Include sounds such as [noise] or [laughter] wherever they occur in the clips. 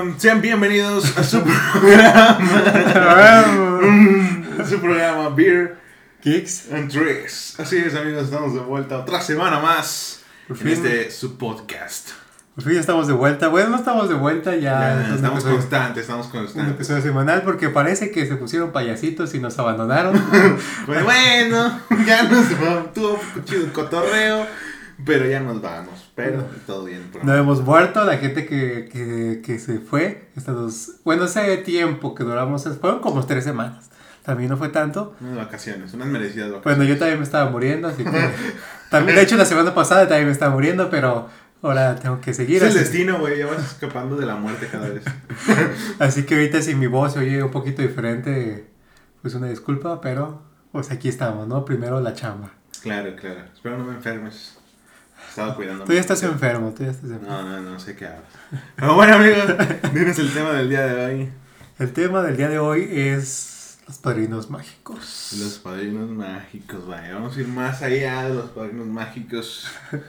Um, sean bienvenidos a su [laughs] programa. su programa Beer Kicks. and Tricks. Así es, amigos, estamos de vuelta otra semana más Por en fin. este su podcast. Por fin ya estamos de vuelta. Bueno, no estamos de vuelta, ya. Ya, es un estamos constantes, estamos Un constantes. episodio semanal porque parece que se pusieron payasitos y nos abandonaron. [laughs] Pues bueno, ya nos tuvo un chido el cotorreo, pero ya nos vamos. Pero todo bien. por no hemos muerto, la gente que, que, que se fue. Estos, bueno, ese tiempo que duramos fueron como tres semanas. También no fue tanto. Unas vacaciones, unas merecidas vacaciones. Bueno, yo también me estaba muriendo, así que. También, de hecho, la semana pasada también me estaba muriendo, pero ahora tengo que seguir. es el así- destino, güey, ya vas escapando de la muerte cada vez. [laughs] Así que ahorita si mi voz se oye un poquito diferente, pues una disculpa, pero pues aquí estamos, ¿no? Primero la chamba. Claro, claro. Espero no me enfermes. Estaba cuidando. Tú ya estás enfermo, tú ya estás enfermo. No, no, no sé qué hablas. Pero bueno, amigos, dinos el tema del día de hoy. El tema del día de hoy es los padrinos mágicos. Los padrinos mágicos, vaya. Vamos a ir más allá de los padrinos mágicos. [laughs]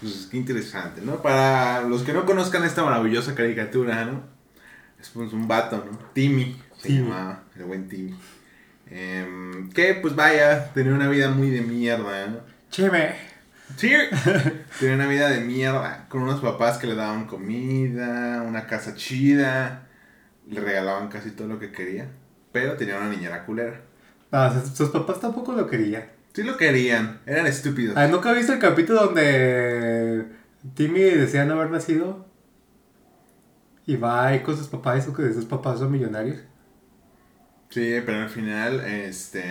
pues qué interesante, ¿no? Para los que no conozcan esta maravillosa caricatura, ¿no? Es pues un vato, ¿no? Timmy, se Timmy. llamaba, el buen Timmy. Em, que pues vaya, tenía una vida muy de mierda, ¿no? Cheme. Sí. [laughs] Tenía una vida de mierda. Con unos papás que le daban comida, una casa chida. Le regalaban casi todo lo que quería. Pero tenía una niñera culera. No, sus, papás tampoco lo querían. Sí lo querían. Eran estúpidos. Ah, ¿Nunca viste el capítulo donde Timmy decía no haber nacido? Y va ahí con sus papás y que sus papás son millonarios. Sí, pero al final, este.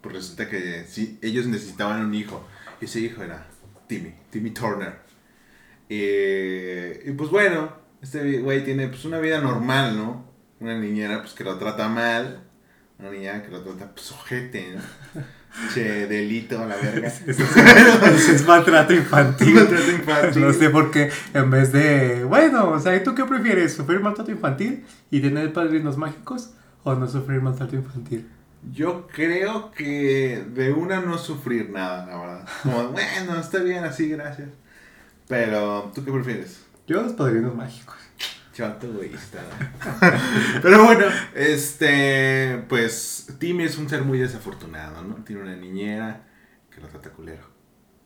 Pues resulta que sí, ellos necesitaban un hijo. Y ese hijo era Timmy, Timmy Turner. Eh, y pues bueno, este güey tiene pues una vida normal, ¿no? Una niñera pues que lo trata mal. Una niñera que lo trata pues ojete, ¿no? [laughs] Che, delito a la verga. [laughs] Es, [laughs] eso es maltrato infantil. Maltrato infantil. No sé por qué, en vez de. Bueno, o sea, ¿tú qué prefieres? ¿Sufrir maltrato infantil y tener padrinos mágicos? ¿O no sufrir maltrato infantil? Yo creo que de una no sufrir nada, la verdad. Como, [laughs] bueno, está bien así, gracias. Pero, ¿tú qué prefieres? Yo, los padrinos mágicos. Chato egoísta. [laughs] Pero bueno, este, pues Timmy es un ser muy desafortunado, ¿no? Tiene una niñera que lo trata culero.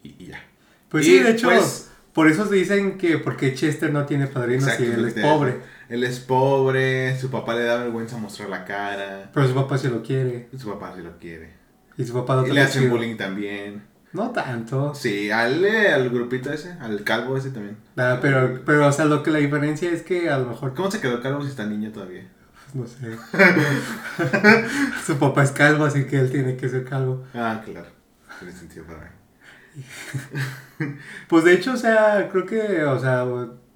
Y, y ya. Pues Y, sí, de hecho, pues, por eso se dicen que porque Chester no tiene padrinos y él es pobre. Él es pobre, su papá le da vergüenza mostrar la cara. Pero su papá se lo quiere. Su papá sí lo quiere. Y su papá no Y le hacen chido. bullying también. No tanto. Sí, al, eh, al grupito ese, al calvo ese también. Nada, pero, pero, o sea, lo que la diferencia es que a lo mejor, ¿Cómo se quedó calvo si está niño todavía? [laughs] no sé. [laughs] su papá es calvo, así que él tiene que ser calvo. Ah, claro. Tiene sentido para mí. [laughs] Pues de hecho, o sea, creo que, o sea,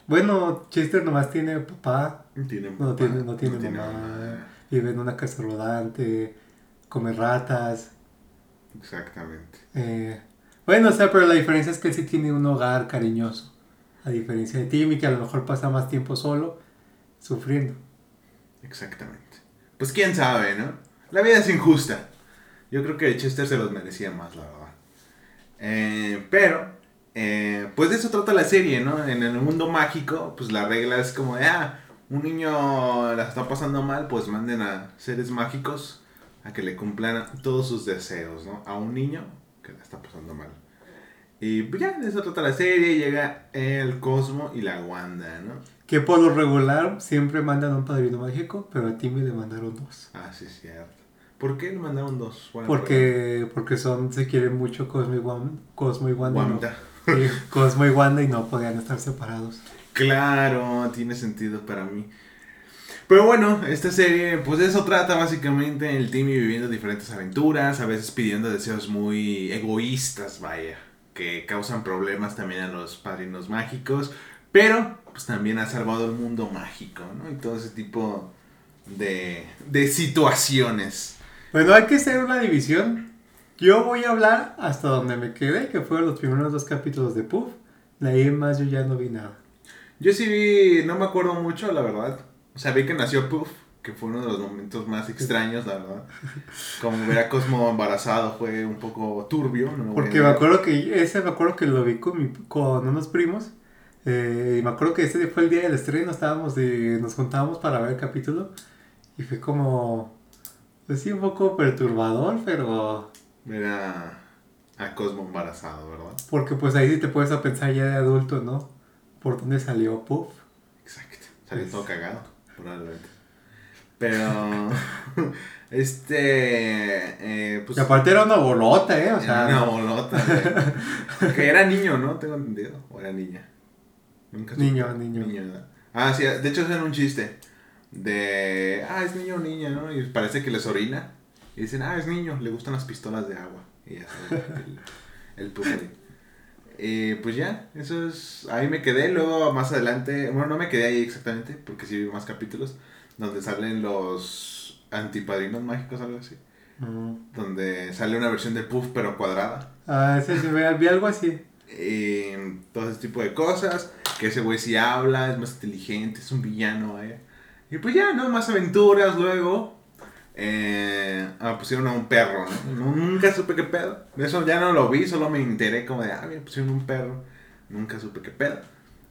bueno, Chester nomás tiene papá, Tiene no papá, tiene, no tiene mamá, vive en una casa rodante, come ratas. Exactamente. eh, bueno, o sea, pero la diferencia es que él sí tiene un hogar cariñoso. A diferencia de Timmy, que a lo mejor pasa más tiempo solo, sufriendo. Exactamente. Pues quién sabe, ¿no? La vida es injusta. Yo creo que Chester se los merecía más, la verdad. Eh, pero, eh, pues de eso trata la serie, ¿no? En el mundo mágico, pues la regla es como ah, un niño la está pasando mal, pues manden a seres mágicos a que le cumplan todos sus deseos, ¿no? A un niño que la está pasando mal. Y pues ya, de eso trata la serie, llega el Cosmo y la Wanda, ¿no? Que por lo regular siempre mandan un padrino mágico, pero a Timmy le mandaron dos. Ah, sí, es cierto. ¿Por qué le mandaron dos? Bueno, Porque, porque son, se quieren mucho Cosmo y Wanda, Cosmo y Wanda, y no- [laughs] Cosmo y Wanda y no podían estar separados. Claro, tiene sentido para mí. Pero bueno, esta serie, pues de eso trata básicamente el Timmy viviendo diferentes aventuras, a veces pidiendo deseos muy egoístas, vaya, que causan problemas también a los padrinos mágicos, pero pues también ha salvado el mundo mágico, ¿no? Y todo ese tipo de, de situaciones. Bueno, hay que hacer una división. Yo voy a hablar hasta donde me quedé, que fueron los primeros dos capítulos de Puff. De ahí en más yo ya no vi nada. Yo sí vi, no me acuerdo mucho, la verdad. O sea, vi que nació Puff, que fue uno de los momentos más extraños, la verdad. [laughs] Como ver a Cosmo embarazado fue un poco turbio. no Porque me acuerdo que ese me acuerdo que lo vi con, mi- con unos primos. Eh, y me acuerdo que ese fue el día del estreno, estábamos de, nos juntábamos para ver el capítulo y fue como, pues sí, un poco perturbador, pero Era a Cosmo embarazado, ¿verdad? porque pues ahí sí te puedes a pensar ya de adulto, ¿no? ¿Por dónde salió Puff? Exacto. Salió todo cagado, [laughs] probablemente. Pero. [laughs] este. Eh, pues. y aparte era una bolota, ¿eh? O sea, Era una bolota, [laughs] que era niño, ¿no? Tengo entendido. O era niña. Nunca supe. Niño, niño. ¿verdad? Ah, sí, de hecho hacen un chiste. De. Ah, es niño o niña, ¿no? Y parece que les orina. Y dicen, ah, es niño, le gustan las pistolas de agua. Y ya sabes, el, el. Eh, pues ya, eso es. Ahí me quedé. Luego más adelante. Bueno, no me quedé ahí exactamente, porque sí vi más capítulos. Donde salen los antipadrinos mágicos, algo así. Donde sale una versión de Puff, pero cuadrada. Ah, ese sí, vi vi algo así. Y todo ese tipo de cosas. Que ese güey sí habla, es más inteligente, es un villano, eh. Y pues ya, ¿no? Más aventuras luego. Eh, ah, pusieron a un perro, ¿no? Nu- Nunca supe qué pedo. Eso ya no lo vi, solo me enteré como de, ah, mira, pusieron un perro. Nunca supe qué pedo.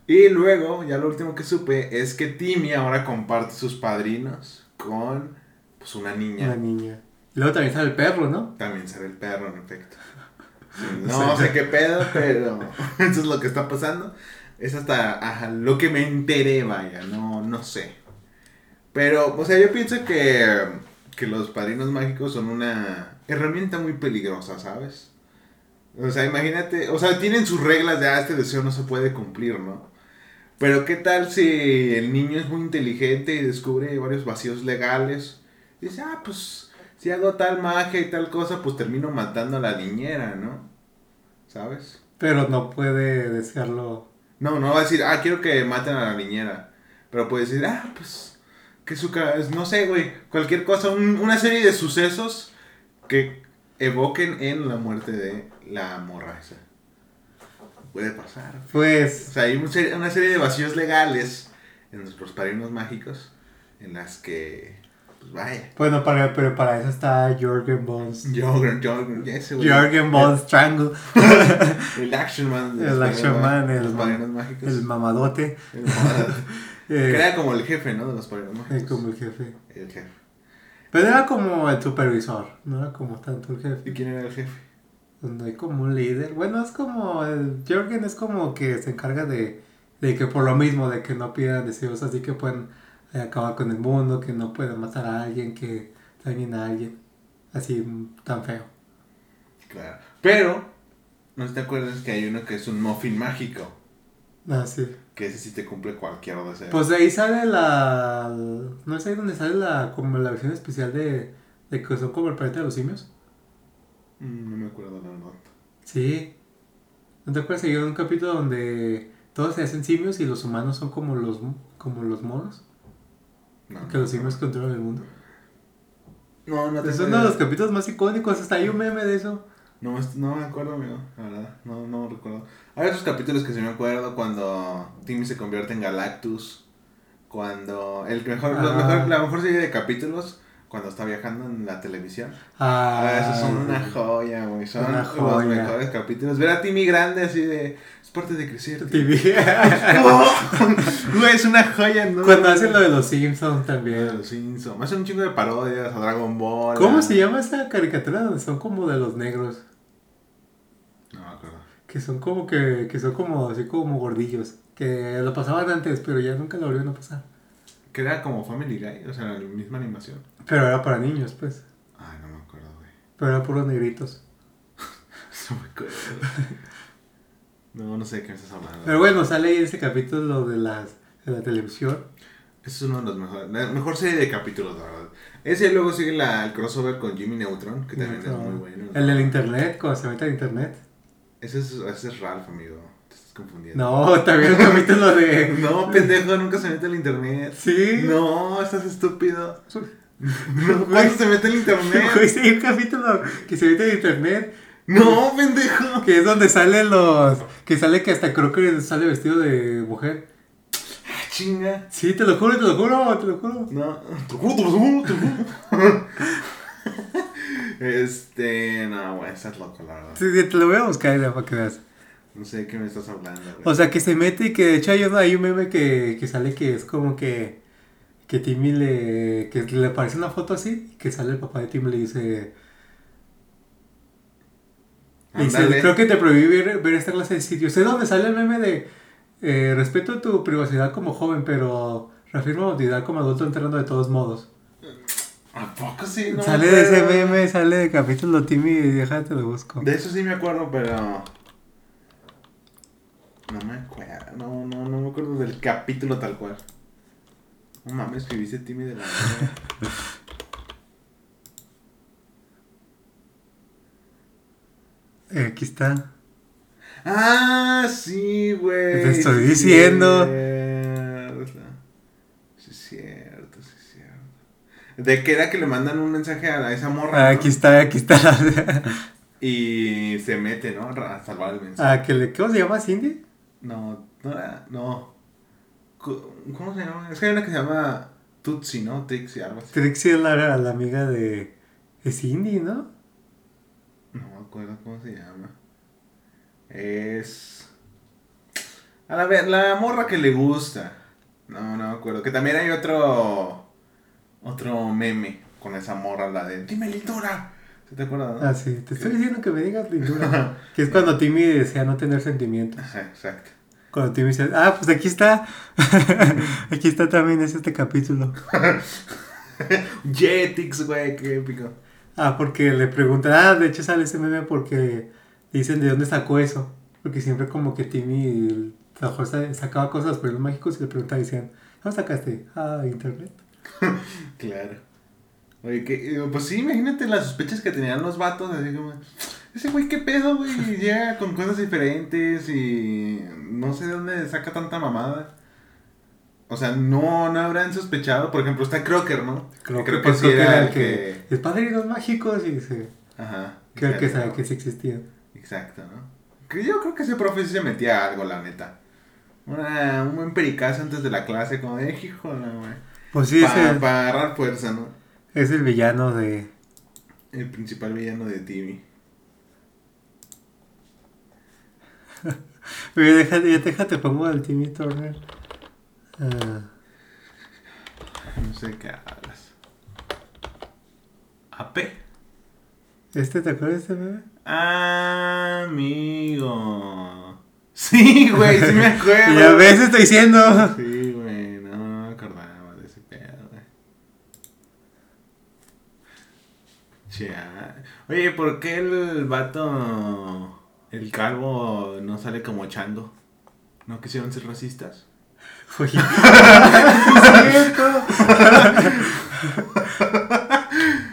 Y luego, ya lo último que supe es que Timmy ahora comparte sus padrinos con pues una niña. Una niña. Y luego también sale el perro, ¿no? También sale el perro, en efecto. [laughs] Sí, No sé qué pedo, pero [laughs] eso es lo que está pasando. Es hasta ajá, lo que me enteré, vaya, no, no sé. Pero, o sea, yo pienso que, que los padrinos mágicos son una herramienta muy peligrosa, ¿sabes? O sea, imagínate, o sea, tienen sus reglas de, ah, este deseo no se puede cumplir, ¿no? Pero ¿qué tal si el niño es muy inteligente y descubre varios vacíos legales? Y dice, ah, pues si hago tal magia y tal cosa, pues termino matando a la niñera, ¿no? ¿Sabes? Pero no puede desearlo. No, no va a decir, ah, quiero que maten a la niñera. Pero puede decir, ah, pues, que su no sé, güey, cualquier cosa, un- una serie de sucesos que evoquen en la muerte de la morra esa. Puede pasar. O Pues, sea, hay una serie de vacíos legales en nuestros padrinos mágicos en las que, pues vaya. bueno, para, pero para eso está Jorgen Bones. Jorgen, Jorgen, ese güey. Jorgen Bones Strangle. [laughs] El Action Man. El Action Man, el los padrinos mágicos. El mamadote. El mamado. Eh, Que era como el jefe, ¿no? De los padrinos eh, como el jefe. El jefe. Pero era como el supervisor, no era como tanto el ¿Y jefe. quién era el jefe? Donde hay como un líder. Bueno, es como. El Jorgen es como que se encarga de, de que por lo mismo, de que no pidan deseos así que pueden eh, acabar con el mundo, que no pueden matar a alguien, que dañen a alguien. Así mm, tan feo. Claro. Pero, ¿no te acuerdas que hay uno que es un muffin mágico? Ah, sí. Que ese sí te cumple cualquier deseo. Pues de ahí sale la. No sé dónde sale la. Como la versión especial de. De que son como el planeta de los simios. Mm, no me acuerdo la verdad. Sí. ¿No te acuerdas que hay un capítulo donde todos se hacen simios y los humanos son como los como los monos? No, Que los simios controlan el mundo. No, no te Es uno de los capítulos más icónicos, hasta hay un meme de eso. No, no me acuerdo, amigo, la verdad, no, no recuerdo. Hay otros capítulos que sí me acuerdo cuando Timmy se convierte en Galactus, cuando el mejor, los mejor- la mejor serie de capítulos cuando está viajando en la televisión. Ah, Ah, esos son una joya, güey, son Una los mejores capítulos. Ver a Timmy grande así de, es parte de crecer. tío". TV. [laughs] Güey, es una joya, ¿no? Cuando hacen lo de los Simpsons De también. los Simpsons. Hacen un chingo de parodias a Dragon Ball. ¿Cómo se llama esa caricatura donde son como de los negros? Que son como que, que son como así como gordillos. Que lo pasaban antes, pero ya nunca lo volvieron a pasar. Que era como Family Guy, o sea, la misma animación. Pero era para niños, pues. Ay, no me acuerdo, güey. Pero era puros negritos. [laughs] No me acuerdo. No, no sé de qué me estás hablando. Pero bueno, sale ahí ese capítulo de, las, de la televisión. Ese es uno de los mejores. La mejor serie de capítulos, la verdad. Ese luego sigue la, el crossover con Jimmy Neutron, que también es muy bueno. El del internet, cuando se mete al internet. Ese es, ese es Ralph, amigo. Te estás confundiendo. No, también el capítulo de. [laughs] No, pendejo, nunca se mete al internet. Sí. No, estás estúpido. [laughs] No, ¿Cuándo se mete al internet? [laughs] Güey, sí, hay un capítulo que se mete en internet. No, pendejo. Que es donde salen los. Que sale que hasta que sale vestido de mujer. Ah, Chinga. Sí, te lo juro, te lo juro, te lo juro. No, te lo juro, te lo juro, te lo juro. Este, no, güey, estás loco, la verdad. Sí, te lo voy a buscar ya para que veas. No sé de qué me estás hablando, güey. O sea, que se mete y que de hecho hay un, hay un meme que, que sale que es como que, que Timmy le, que le aparece una foto así, que sale el papá de Timmy y le dice, le dice, creo que te prohibí ver, ver esta clase de sitios. Es donde sale el meme de, eh, respeto tu privacidad como joven, pero reafirmo mi identidad como adulto entrando de todos modos. ¿A poco sí? No sale de ese meme, sale de capítulo Timmy y déjate lo busco. De eso sí me acuerdo, pero. No me acuerdo. No, no, no me acuerdo del capítulo tal cual. No mames, escribiste Timmy de la [laughs] aquí está. Ah, sí, güey. Te estoy diciendo. Sí, es cierto, sí, es cierto. De que era que le mandan un mensaje a esa morra. Ah, ¿no? aquí está, aquí está. Y se mete, ¿no? A salvar el mensaje. ah, que le, ¿cómo se llama Cindy? No, no era. No. ¿Cómo se llama? Es que hay una que se llama Tutsi, ¿no? Trixie, algo así. Trixie es la, la amiga de, de Cindy, ¿no? No me acuerdo cómo se llama. Es. A la ver, la morra que le gusta. No, no me acuerdo. Que también hay otro. Otro meme con esa morra, la de. Dime lindura. ¿Se te acuerdas? no? Ah, sí, te estoy diciendo que me digas lindura. [laughs] que es cuando Timmy desea no tener sentimientos. Ajá, exacto. Cuando Timmy dice, ah, pues aquí está. [laughs] aquí está también, es este capítulo. [laughs] Jetix, güey, qué épico. Ah, porque le preguntan, ah, de hecho sale ese meme porque dicen de dónde sacó eso. Porque siempre como que Timmy sacaba cosas de los mágicos y le preguntaban y decían, ¿dónde sacaste? Ah, internet. [laughs] Claro. Oye, que, eh, pues sí, imagínate las sospechas que tenían los vatos, así como, ese güey, qué pedo, güey, [laughs] llega con cosas diferentes y no sé de dónde saca tanta mamada. O sea, no, no habrán sospechado, por ejemplo, está Crocker, ¿no? Creo, Creo que, sí creo era el que... Es padrinos mágicos y dice, Ajá. el que sabe que sí existían. Exacto, ¿no? Yo creo que ese profe sí se metía a algo, la neta. Una, un buen pericazo antes de la clase, como de, híjole, güey. Pues sí, es Para el, agarrar fuerza, ¿no? es el villano de... El principal villano de Timmy. [laughs] Oye, déjate, déjate, pongo al Timmy Turner. Ah, No sé qué hablas. ¿AP? ¿Este te acuerdas de este meme? Amigo. Sí, güey, sí me [laughs] acuerdo. Ya ves, estoy diciendo. Sí, güey, no, no me acordaba de ese pedo, güey. Chia. Oye, ¿por qué el vato, el calvo, no sale como echando? ¿No quisieron ser racistas? Oye, es. [laughs]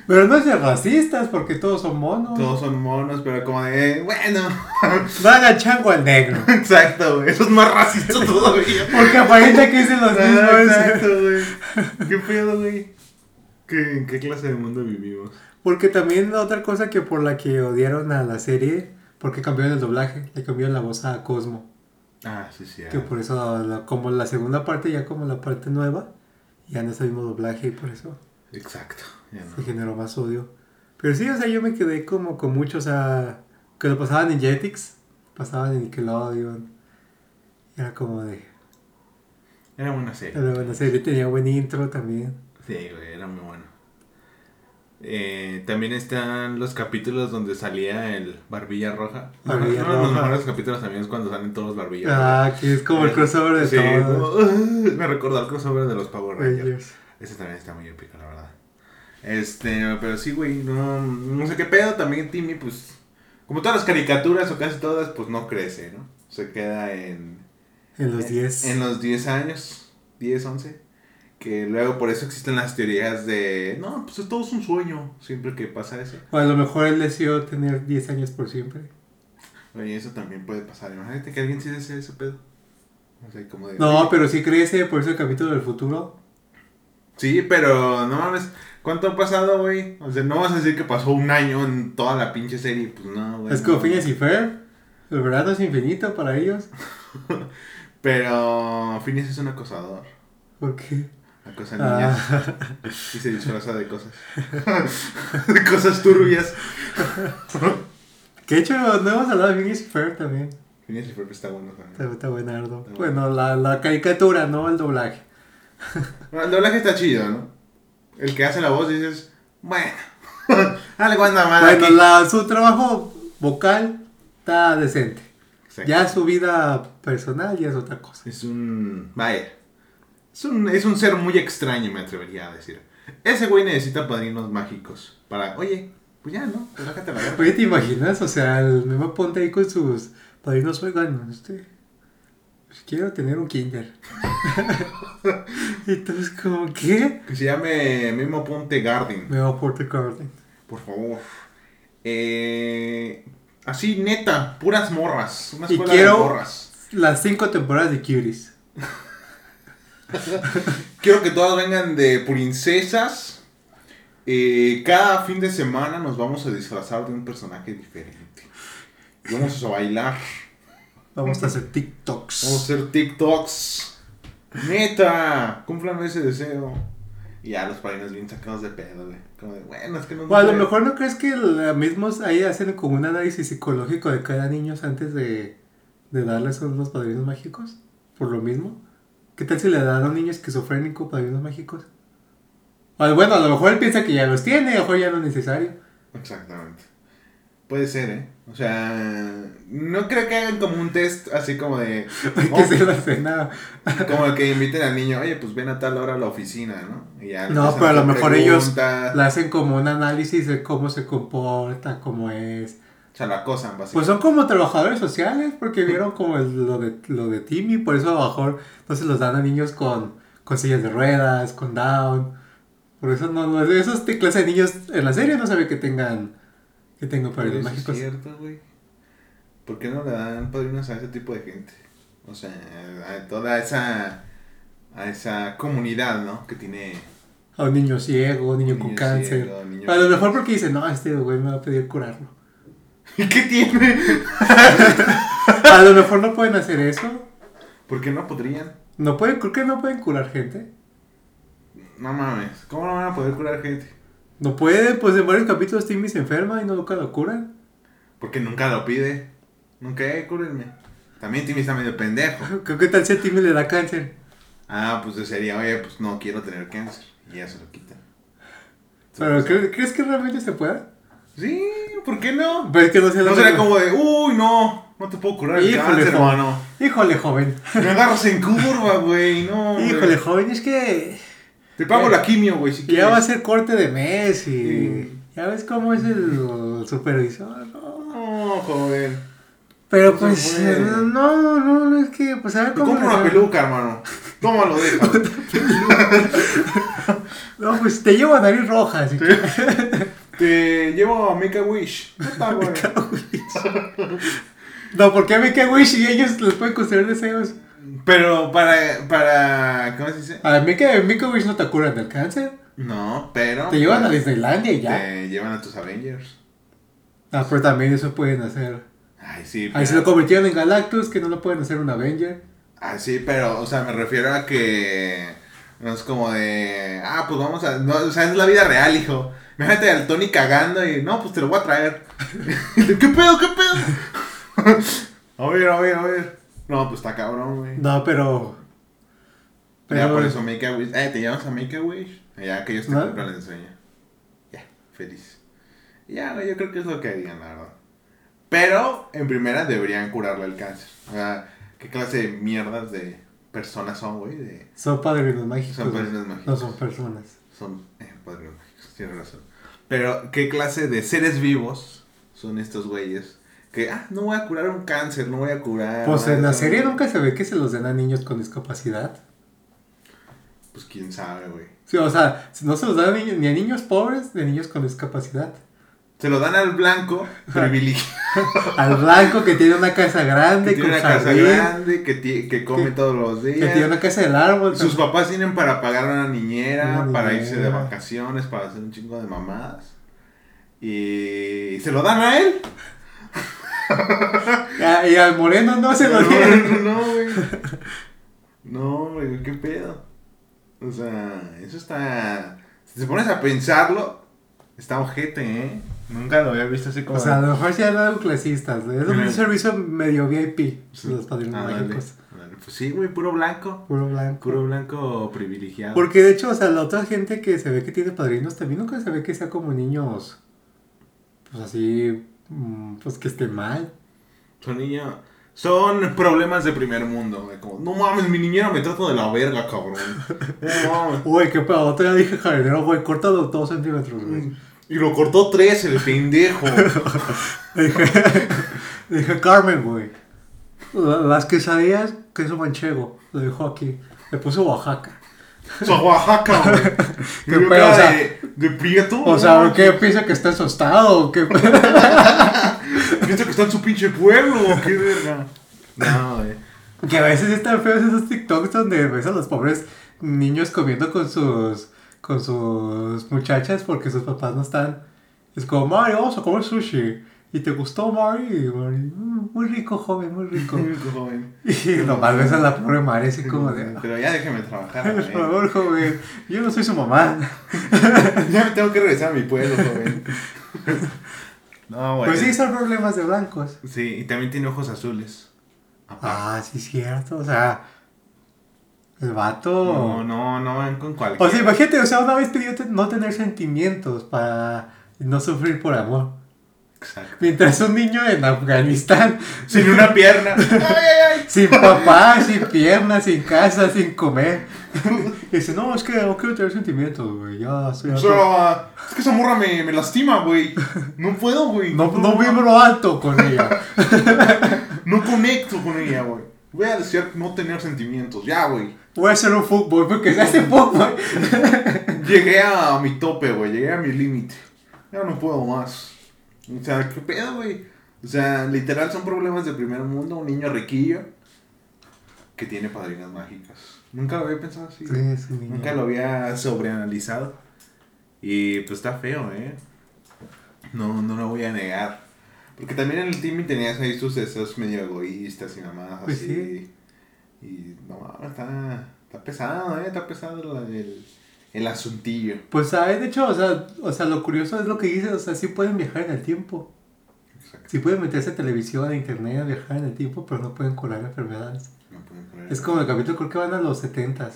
Pero no sean racistas porque todos son monos. Todos son monos, pero como de, bueno. [laughs] No hagan chango al negro. Exacto, güey, eso es más racista todavía. Porque aparenta que dicen los mismos. exacto, güey. ¿Qué pedo, güey? ¿Qué, ¿En qué clase de mundo vivimos? Porque también otra cosa que por la que odiaron a la serie, porque cambiaron el doblaje, le cambiaron la voz a Cosmo. Ah, sí, sí. Que por eso, la- como la segunda parte, ya como la parte nueva, ya no es el mismo doblaje y por eso Exacto. Ya se no. generó más odio. Pero sí, o sea, yo me quedé como con mucho, o sea, que lo pasaban en Jetix, pasaban en Nickelodeon. Era como de. Era buena serie. Era buena serie, tenía buen intro también. Sí, güey, era muy bueno. Eh, también están los capítulos donde salía el Barbilla Roja. Barbilla Uno de los Roja. mejores capítulos también es cuando salen todos Barbilla Roja. Ah, que es como el crossover de Sí, todos. como, me recordó al crossover de los Power Rangers. Rangers. Ese también está muy épico, la verdad. Este, pero sí, güey, no, no sé qué pedo. También Timmy, pues, como todas las caricaturas o casi todas, pues no crece, ¿no? Se queda en... En los 10. En los 10 años, 10, 11. Que luego por eso existen las teorías de, no, pues todo es un sueño, siempre que pasa eso. O a lo mejor él deseó tener 10 años por siempre. Oye, eso también puede pasar. Imagínate que alguien sí desea ese pedo. O sea, como de, No, pero sí crece, por eso el capítulo del futuro. Sí, pero no mames, ¿cuánto ha pasado, güey? O sea, no vas a decir que pasó un año en toda la pinche serie, pues no, güey. es como no. Phineas y Fer. El verano es infinito para ellos. [laughs] Pero Phineas es un acosador. ¿Por qué? Acosa niñas Ah, [laughs] y se disfraza de cosas. [laughs] de cosas turbias. que de hecho, no hemos hablado de Phineas y Fer también. Phineas y Ferb está bueno también. Está, está buenardo. Está Bueno, la, la caricatura, ¿no? El doblaje. Bueno, el doblaje está chido, ¿no? El que hace la voz dices, bueno, [laughs] algo anda mal Bueno, aquí. la, su trabajo vocal está decente. Exacto. Ya su vida personal ya es otra cosa. Es un. Vaya. Es un, es un ser muy extraño, me atrevería a decir. Ese güey necesita padrinos mágicos. Para, oye, pues ya, ¿no? Relájate la verga. Oye, ¿te imaginas? O sea, el mismo ponte ahí con sus padrinos, oigan, este, pues quiero tener un kinder. [laughs] Entonces, como, ¿qué? Que se llame Memo Ponte Garden. Me va a Porter Garden. Por favor. Eh, así, neta, puras morras. Una Y escuela quiero- de morras. Las cinco temporadas de Cuties. [laughs] [laughs] Quiero que todas vengan de princesas. Eh, cada fin de semana nos vamos a disfrazar de un personaje diferente. Y Vamos a bailar. Vamos a hacer TikToks. Vamos a hacer TikToks. Neta, cumplan ese deseo. Y ya los padrinos bien sacados de pedo, güey. Como de, bueno, es que no. O a lo sé". mejor no crees que mismos ahí hacen como un análisis psicológico de cada niño antes de, de darles unos padrinos mágicos. Por lo mismo. ¿Qué tal si le dan a un niño esquizofrénico padrinos mágicos? O, bueno, a lo mejor él piensa que ya los tiene, a lo mejor ya no es necesario. Exactamente. Puede ser, ¿eh? O sea, no creo que hagan como un test así como de. [laughs] Hay oh, que hacer la cena. [laughs] como el que inviten al niño, oye, pues ven a tal hora a la oficina, ¿no? Y ya No, pero a lo mejor ellos Le hacen como un análisis de cómo se comporta, cómo es. O sea, la acosan, básicamente. Pues son como trabajadores sociales, porque vieron como el- lo, de, lo de Timmy, por eso a lo mejor entonces los dan a niños con, con sillas de ruedas, con down. Por eso no, no esos clase de niños en la serie no se ve que tengan que tengan padrinos eso es mágicos. cierto, güey. ¿Por qué no le dan padrinos a ese tipo de gente? O sea, a toda esa. a esa comunidad, ¿no? Que tiene. A un niño ciego, un niño Un con niño cáncer. ciego, niño a lo con mejor porque dicen, no, este güey me va a pedir curarlo. ¿Y qué tiene? [laughs] A lo mejor no pueden hacer eso. ¿Por qué no podrían? No pueden, creo que no pueden curar gente. No mames. ¿Cómo no van a poder curar gente? No pueden, pues en varios capítulos Timmy se enferma y no nunca lo curan. Porque nunca lo pide. Nunca, eh, cúrenme. También Timmy está medio pendejo. [laughs] Creo que tal si a Timmy le da cáncer. Ah, pues sería, oye, pues no quiero tener cáncer. Y ya se lo quitan. Pero Entonces, ¿cre- ¿crees que realmente se pueda? Sí, ¿por qué no? Pues es que no sé No será como de, uy, no, no te puedo curar el Híjole, cáncer, joven. Híjole, joven. Me agarras en curva, güey, no. Híjole, joven, es que Te pago la quimio, güey, si quieres. ya va a ser corte de mes y Sí. ya ves cómo es el supervisor. ¿no? No, joven. Pero No se pues, puede. no, no, no, es que, pues a ver Te cómo. compro una le- peluca, hermano. Tómalo, [laughs] deja. No, pues te llevo a nariz roja, así que. [laughs] Te llevo a Make a Wish. No está, güey. No, porque a Make a Wish y ellos les pueden conceder deseos. Pero para, para, ¿cómo se dice? A Make a, Make a Wish no te curan del cáncer. No, pero. Te llevan a pues, Disneylandia y ya. Te llevan a tus Avengers. Ah, pero también eso pueden hacer. Ay, sí. Ahí se lo convirtieron en Galactus, que no lo pueden hacer un Avenger. Ah, sí, pero, o sea, me refiero a que no es como de, ah, pues vamos a, no, o sea, es la vida real, hijo. Imagínate al Tony cagando y, no, pues te lo voy a traer. [laughs] ¿Qué pedo, qué pedo? [laughs] a ver, a ver, a ver. No, pues está cabrón, güey. No, pero. Ya por eso Make a Wish. Eh, te llevas a Make a Wish. Ya que ellos te ¿No? cumplan el sueño. Ya, feliz. Ya, güey, yo creo que es lo que harían, la verdad. Pero, en primera, deberían curarle el cáncer. O sea, ¿qué clase de mierdas de personas son, güey? De... Son padrinos mágicos. Son padrinos mágicos. No son personas. Son eh, padrinos mágicos, tienes razón. Pero, ¿qué clase de seres vivos son estos güeyes? Que, ah, no voy a curar un cáncer, no voy a curar... Pues en la serie nunca se ve que se los den a niños con discapacidad. Pues quién sabe, güey. Sí, o sea, no se los dan a niños- ni a niños pobres ni a niños con discapacidad. Se lo dan al blanco [laughs] privilegiado. Al blanco que tiene una casa grande, que tiene con una casa grande, que, ti- que come Que- todos los que tiene días. una casa del árbol. Sus papás tienen para pagar a una niñera, Una para niñera. irse de vacaciones, para hacer un chingo de mamadas. Y se lo dan a él. [laughs] Ah, Y al moreno no se lo dieron. no, no, güey. [laughs] No, güey, qué pedo. O sea, eso está. Si te pones a pensarlo, está ojete, ¿eh? Nunca lo había visto así como. O sea, a lo mejor sí eran clasistas. Es un servicio medio VIP. Sí. Los padrinos Ah, mágicos. dale. Pues sí, güey, puro blanco. Puro blanco. Puro blanco privilegiado. Porque de hecho, o sea, la otra gente que se ve que tiene padrinos también nunca se ve que sea como niños. Pues así. mm, Pues que esté mal. Son niños. Son problemas de primer mundo, güey. Como, no mames, mi niñera me trata de la verga, cabrón. [laughs] No mames. Uy, qué pedo. Día dije jardinero, güey, córtalo dos centímetros, güey. Y lo cortó tres, el pendejo. [laughs] Dije, [laughs] dije, Carmen, güey. la- Las quesadillas, queso manchego. Lo dijo aquí. Le puso Oaxaca. Su Oaxaca, güey. [laughs] ¿Qué pedo, o sea- de, de prieto. O sea, mames. ¿qué piensa que está asustado? o ¿Qué Piensa que está en su pinche pueblo, qué verga. No, güey. Que a veces están feos esos TikToks donde ves a los pobres niños comiendo con sus con sus muchachas porque sus papás no están. Es como, Mari, vamos a comer sushi. ¿Y te gustó, Mari? Mari, "Mm, muy rico, joven, muy rico. joven. [laughs] y nomás ves a la pobre Mari así como de, Pero ya déjeme trabajar, [laughs] por favor, joven, yo no soy su mamá. [laughs] Ya me tengo que regresar a mi pueblo, joven. No, güey. Pues sí, son problemas de blancos. Sí, y también tiene ojos azules. Aparte. Ah, sí, cierto. O sea, el vato. No, no, no con cualquier. O sea, imagínate, o sea, una vez pidió no tener sentimientos para no sufrir por amor. Exacto. Mientras un niño en Afganistán, [laughs] Sin una pierna. [laughs] Sin papá, sin piernas, sin casa, sin comer, dice, no, es que no quiero tener sentimientos, güey, ya estoy O harto". sea, es que esa morra me, me lastima, güey. No puedo, güey. No, no vibro alto con ella. [laughs] No conecto con ella, güey. Voy a desear no tener sentimientos. Ya, güey. Voy a hacer un fútbol porque se hace fútbol. [laughs] Llegué a mi tope, güey. Llegué a mi límite. Ya no puedo más. O sea, ¿qué pedo, güey? O sea, literal son problemas de primer mundo. Un niño riquillo que tiene padrinas mágicas. Nunca lo había pensado así. Sí, es un niño. Nunca lo había sobreanalizado. Y pues está feo, ¿eh? No, no lo voy a negar. Porque también en el team tenías ahí tus deseos medio egoístas y mamadas Pues así. Y no, está, está pesado, ¿eh? Está pesado el, el asuntillo. Pues, ¿sabes? De hecho, o sea, o sea, lo curioso es lo que dices, o sea, sí pueden viajar en el tiempo. Exacto. Sí pueden meterse a televisión, a internet, a viajar en el tiempo, pero no pueden curar enfermedades. No pueden poner- Es como el capítulo, creo que van a los 70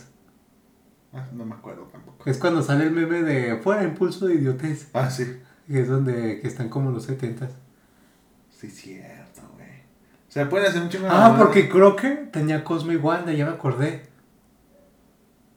Ah, no me acuerdo tampoco. Es cuando sale el meme de fuera impulso de idiotez. Ah, sí. Que es donde que están como los 70 Sí, cierto, sea, pueden hacer un chingo Ah, porque Crocker tenía Cosmo y Wanda, ya me acordé.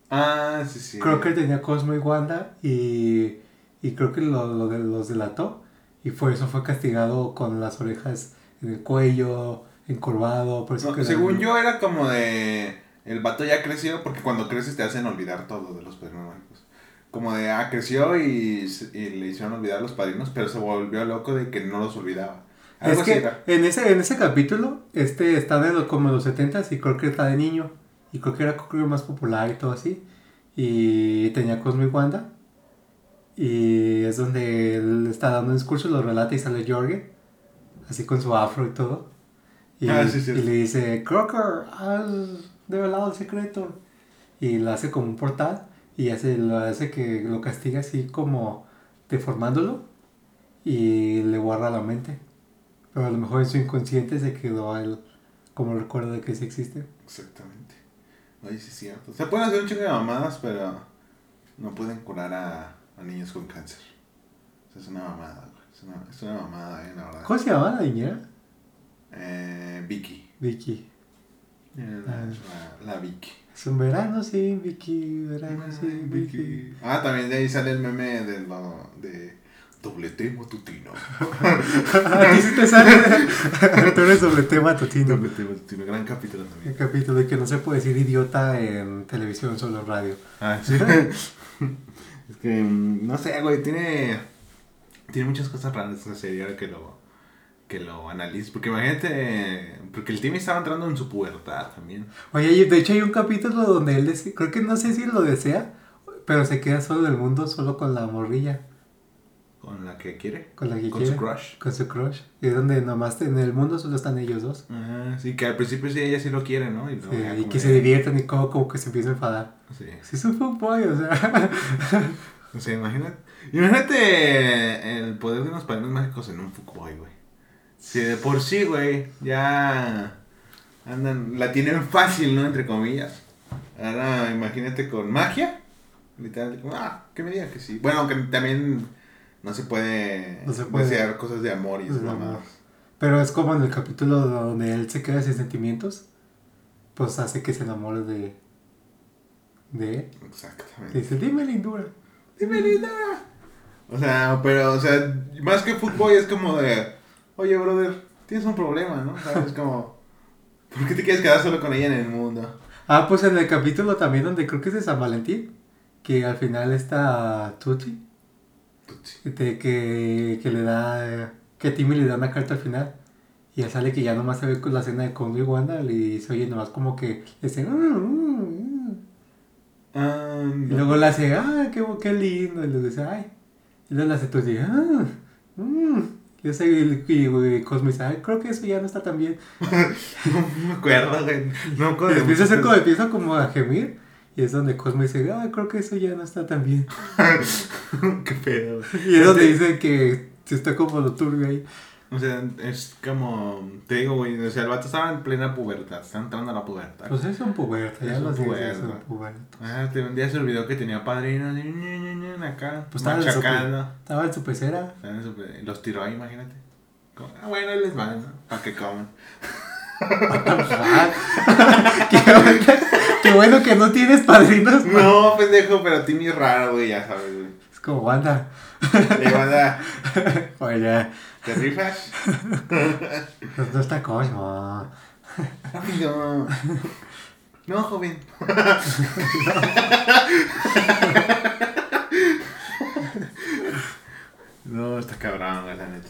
Ah, sí, sí. Crocker tenía Cosmo y Wanda y, y creo que lo, lo de, los delató. Y por eso fue castigado con las orejas en el cuello, encorvado. Por eso No, que según yo era como de el vato ya creció porque cuando creces te hacen olvidar todo de los padrinos mágicos. Como de ah creció y, y le hicieron olvidar los padrinos, pero se volvió loco de que no los olvidaba. Algo Es que en ese, en ese capítulo, este está de lo- como en los 70 y Crocker está de niño. Y Crocker era creo que más popular y todo así. Y tenía Cosmo y Wanda. Y es donde él está dando un discurso, lo relata y sale Jorge. Así con su afro y todo. Y, Ah, sí, sí. y le dice, Crocker, has develado el secreto. Y lo hace como un portal. Y hace, lo hace que lo castiga así como deformándolo. Y le guarda la mente. Pero a lo mejor en su inconsciente se quedó el, como el recuerdo de que sí existe. Exactamente. Oye, sí es cierto. Se pueden hacer un chingo de mamadas, pero no pueden curar a, a niños con cáncer. O sea, es una mamada, güey. Es una, es una mamada, eh, la verdad. ¿Cómo se llama la niñera? Eh, Vicky. Vicky. Eh, La, la, la Vicky. Es un verano, sí, Vicky, verano, sí, Ay, Vicky. Ah, también de ahí sale el meme de, lo, de doble T matutino. [laughs] A ti sí te sale. Tú eres sobre tema totino. Doble T matutino, gran capítulo El también. capítulo de que no se puede decir idiota en televisión, solo en radio. Ah, sí. [laughs] es que, mm, no sé, güey, tiene, tiene muchas cosas raras esa serie ahora que lo, que lo analices. Porque imagínate, porque el Timmy estaba entrando en su pubertad también. Oye, de hecho hay un capítulo donde él creo que no sé si lo desea, pero se queda solo del mundo, solo con la morrilla, Con la que quiere. con la que Con quiere. su crush. Con su crush. Y es donde nomás en el mundo solo están ellos dos. Ah, sí, que al principio sí ella sí lo quiere, ¿no? Y, Sí, y que de- se diviertan y como, como que se empieza a enfadar. Sí. Sí, es un fuckboy, o sea. [laughs] O sea, imagínate. Imagínate el poder de unos padrinos mágicos en un Fuckboy, güey. Si de por sí, güey, ya andan, la tienen fácil, ¿no? Entre comillas. Ahora imagínate con magia. Literal, como, ah, que me diga que sí. Bueno, aunque también no se puede, No se puede. desear cosas de amor y amor. mamadas. Pero es como en el capítulo donde él se queda sin sentimientos. Pues hace que se enamore de. de él. Exactamente. Dice, dime lindura. Dime linda. O sea, pero, o sea, más que fútbol es como de, oye, brother, tienes un problema, ¿no? ¿Sabes? Como, ¿por qué te quieres quedar solo con ella en el mundo? Ah, pues en el capítulo también donde creo que es de San Valentín. Que al final está Tutti. De que, que le da. Que Timmy le da una carta al final. Y ya sale que ya nomás se ve con la escena de Congo y Wanda. Y se oye nomás como que le dice. "Mm, mm, mm". Ah, Y no. luego le hace, ah, qué, qué lindo. Y le dice, ay. Y luego le hace Tutti, ah, mm. Y, ese, y, y, y Cosmo dice, ay, creo que eso ya no está tan bien. [laughs] No me acuerdo, güey. No me acuerdo Y de empieza a hacer como, empieza como a gemir. Y es donde Cosmo dice, ah, creo que eso ya no está tan bien. [laughs] Qué pedo. Y es donde dice que está como lo turbio ahí. O sea, es como, te digo, güey, o sea, el vato estaba en plena pubertad, está entrando a la pubertad. Pues es un puberto, ya puberto. es un puberto. Ah, te- un día se olvidó que tenía padrinos y ñe, ñe, acá, Pues estaba en, su, machacando. estaba en su pecera. Los tiró ahí, imagínate. Como, ah, bueno, ahí les van, ¿no? Para que coman. [laughs] qué, bueno, qué bueno que no tienes padrinos. No, pendejo, pero Timmy es raro, güey, ya sabes, güey. Es como, Wanda. Le van a... Oye, ¿Te rifas? no está Cosmo. Rápido. No, joven. [laughs] No, está cabrón, güey, la neta.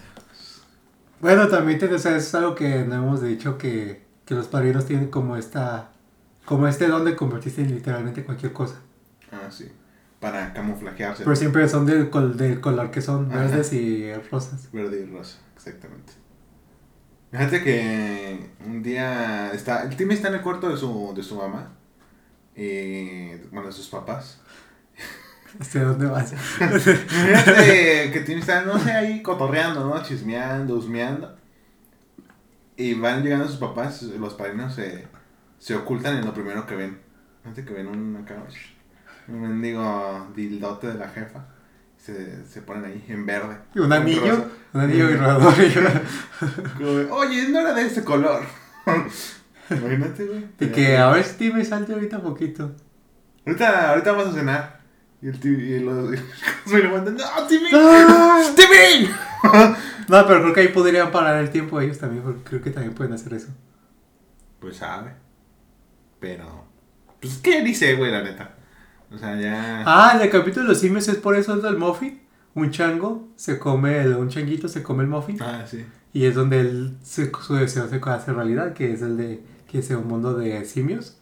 Bueno, también te, o sea, es algo que no hemos dicho que, que los padrinos tienen como esta. Como este don de convertirse en literalmente cualquier cosa. Ah, sí. Para camuflajearse. Pero siempre son del, col- del color que son, Ajá. verdes y rosas. Verde y rosa, exactamente. Fíjate que un día está, el Timmy está en el cuarto de su, de su mamá. Y, bueno, de sus papás. ¿Hacia dónde vas? [laughs] Fíjate que Timmy está, no sé, ahí cotorreando, ¿no? Chismeando, husmeando. Y van llegando sus papás, los padrinos se, se ocultan en lo primero que ven. Fíjate que ven un, acá, un mendigo dildote de la jefa. Se, se ponen ahí en verde. ¿Y un anillo? rosa. Un anillo vibrador. [laughs] [laughs] Oye, no era de ese color. Imagínate, güey. Y que a ver si salte ahorita poquito. Ahorita, ahorita vamos a cenar. Y el Timmy, y los, [laughs] y lo mandan, ¡No, Timmy! ¡Ah! ¡Timmy! [laughs] No, pero creo que ahí podrían parar el tiempo ellos también, porque creo que también pueden hacer eso. Pues sabe. Pero. Pues, ¿qué dice, güey, la neta? O sea, ya. Ah, el capítulo de los simios es por eso es del muffin. Un chango se come, el- un changuito se come el muffin. Ah, sí. Y es donde él, su deseo se hace realidad, que es el de que sea un mundo de simios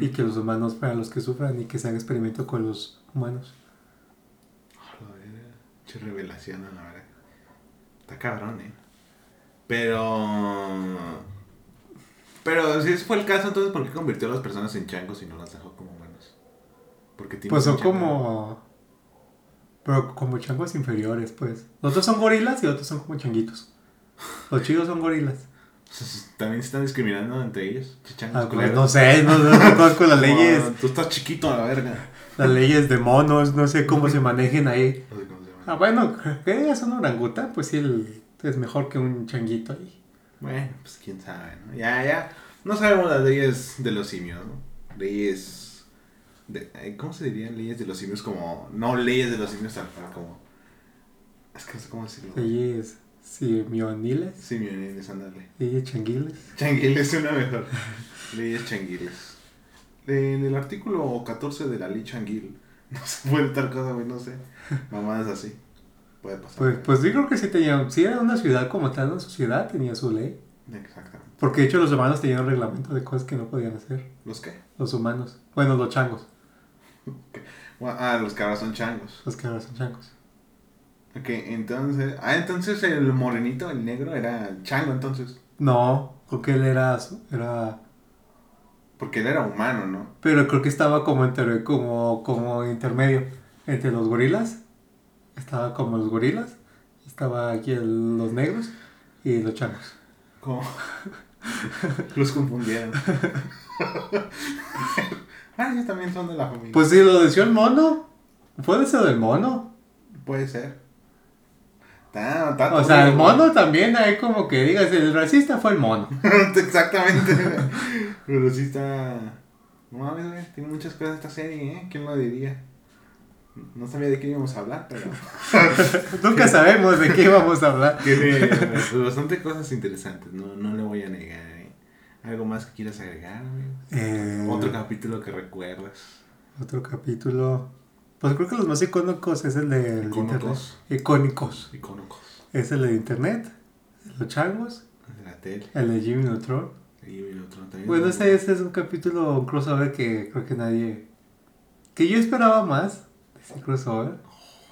y que los humanos fueran los que sufran y que se haga experimento con los humanos. Joder, Mucha revelación, la verdad. Está cabrón, eh. Pero. Pero si ese fue el caso, entonces ¿por qué convirtió a las personas en changos y no las dejó como humanos? Porque Pues son como... Pero como changos inferiores, pues. Los otros son gorilas y otros son como changuitos. Los chidos son gorilas. También se están discriminando entre ellos. Chichangos, Ah, pues, no sé, no, no, no conozco las leyes, Tú estás chiquito a la verga. Las leyes de monos, no sé cómo se manejen ahí. No sé cómo se llama. Ah, bueno, ¿qué es un orangután? Pues sí, el- es mejor que un changuito ahí. Bueno, pues quién sabe, ¿no? Ya, ya. No sabemos las leyes de los simios, ¿no? Leyes. De, ¿Cómo se dirían leyes de los simios? Como. No leyes de los simios tal cual, como. Es que no sé cómo decirlo. Leyes simioniles, Simiones, andarle. leyes changuiles. Changuiles suena mejor. leyes changuiles. En el artículo 14 de la ley changuil. [laughs] No se puede tal cosa, güey, no sé. Mamadas así. Puede pasar. Pues, pues yo creo que sí tenía, si era una ciudad como tal, una sociedad tenía su ley. Exactamente. Porque de hecho los humanos tenían un reglamento de cosas que no podían hacer. ¿Los qué? Los humanos. Bueno, los changos. Bueno, Ah, los que ahora son changos. Los que ahora son changos. Ok, entonces. Ah, entonces el morenito, el negro, era chango entonces. No, porque él era, era Porque él era humano, ¿no? pero creo que estaba como, entre, como, como intermedio entre los gorilas Estaba como los gorilas, estaba aquí el- los negros y los changos. ¿Cómo? [laughs] Los confundieron. [laughs] ah, ellos también son de la familia. Pues sí, lo decía el mono. Puede ser del mono. Puede ser. O sea, el mono también hay como que digas, el racista fue el mono. [laughs] Exactamente. Pero sí está. No mames, güey. Tiene muchas cosas esta serie, ¿eh? ¿Quién lo diría? No sabía de qué íbamos a hablar, pero. [laughs] Nunca sabemos de qué vamos a hablar. Tiene pues, bastante cosas interesantes, no, no le voy a negar. ¿eh? ¿Algo más que quieras agregar? Eh, Otro capítulo que recuerdas. otro capítulo. Pues creo que los más icónicos es el de el Icónicos. internet. Icónicos. Icónicos. Es el de internet, los changos, De la tele. el de Jimmy Neutron. Y el otro también. Bueno, ese, ese es un capítulo, un crossover que creo que nadie... Que yo esperaba más de ese crossover.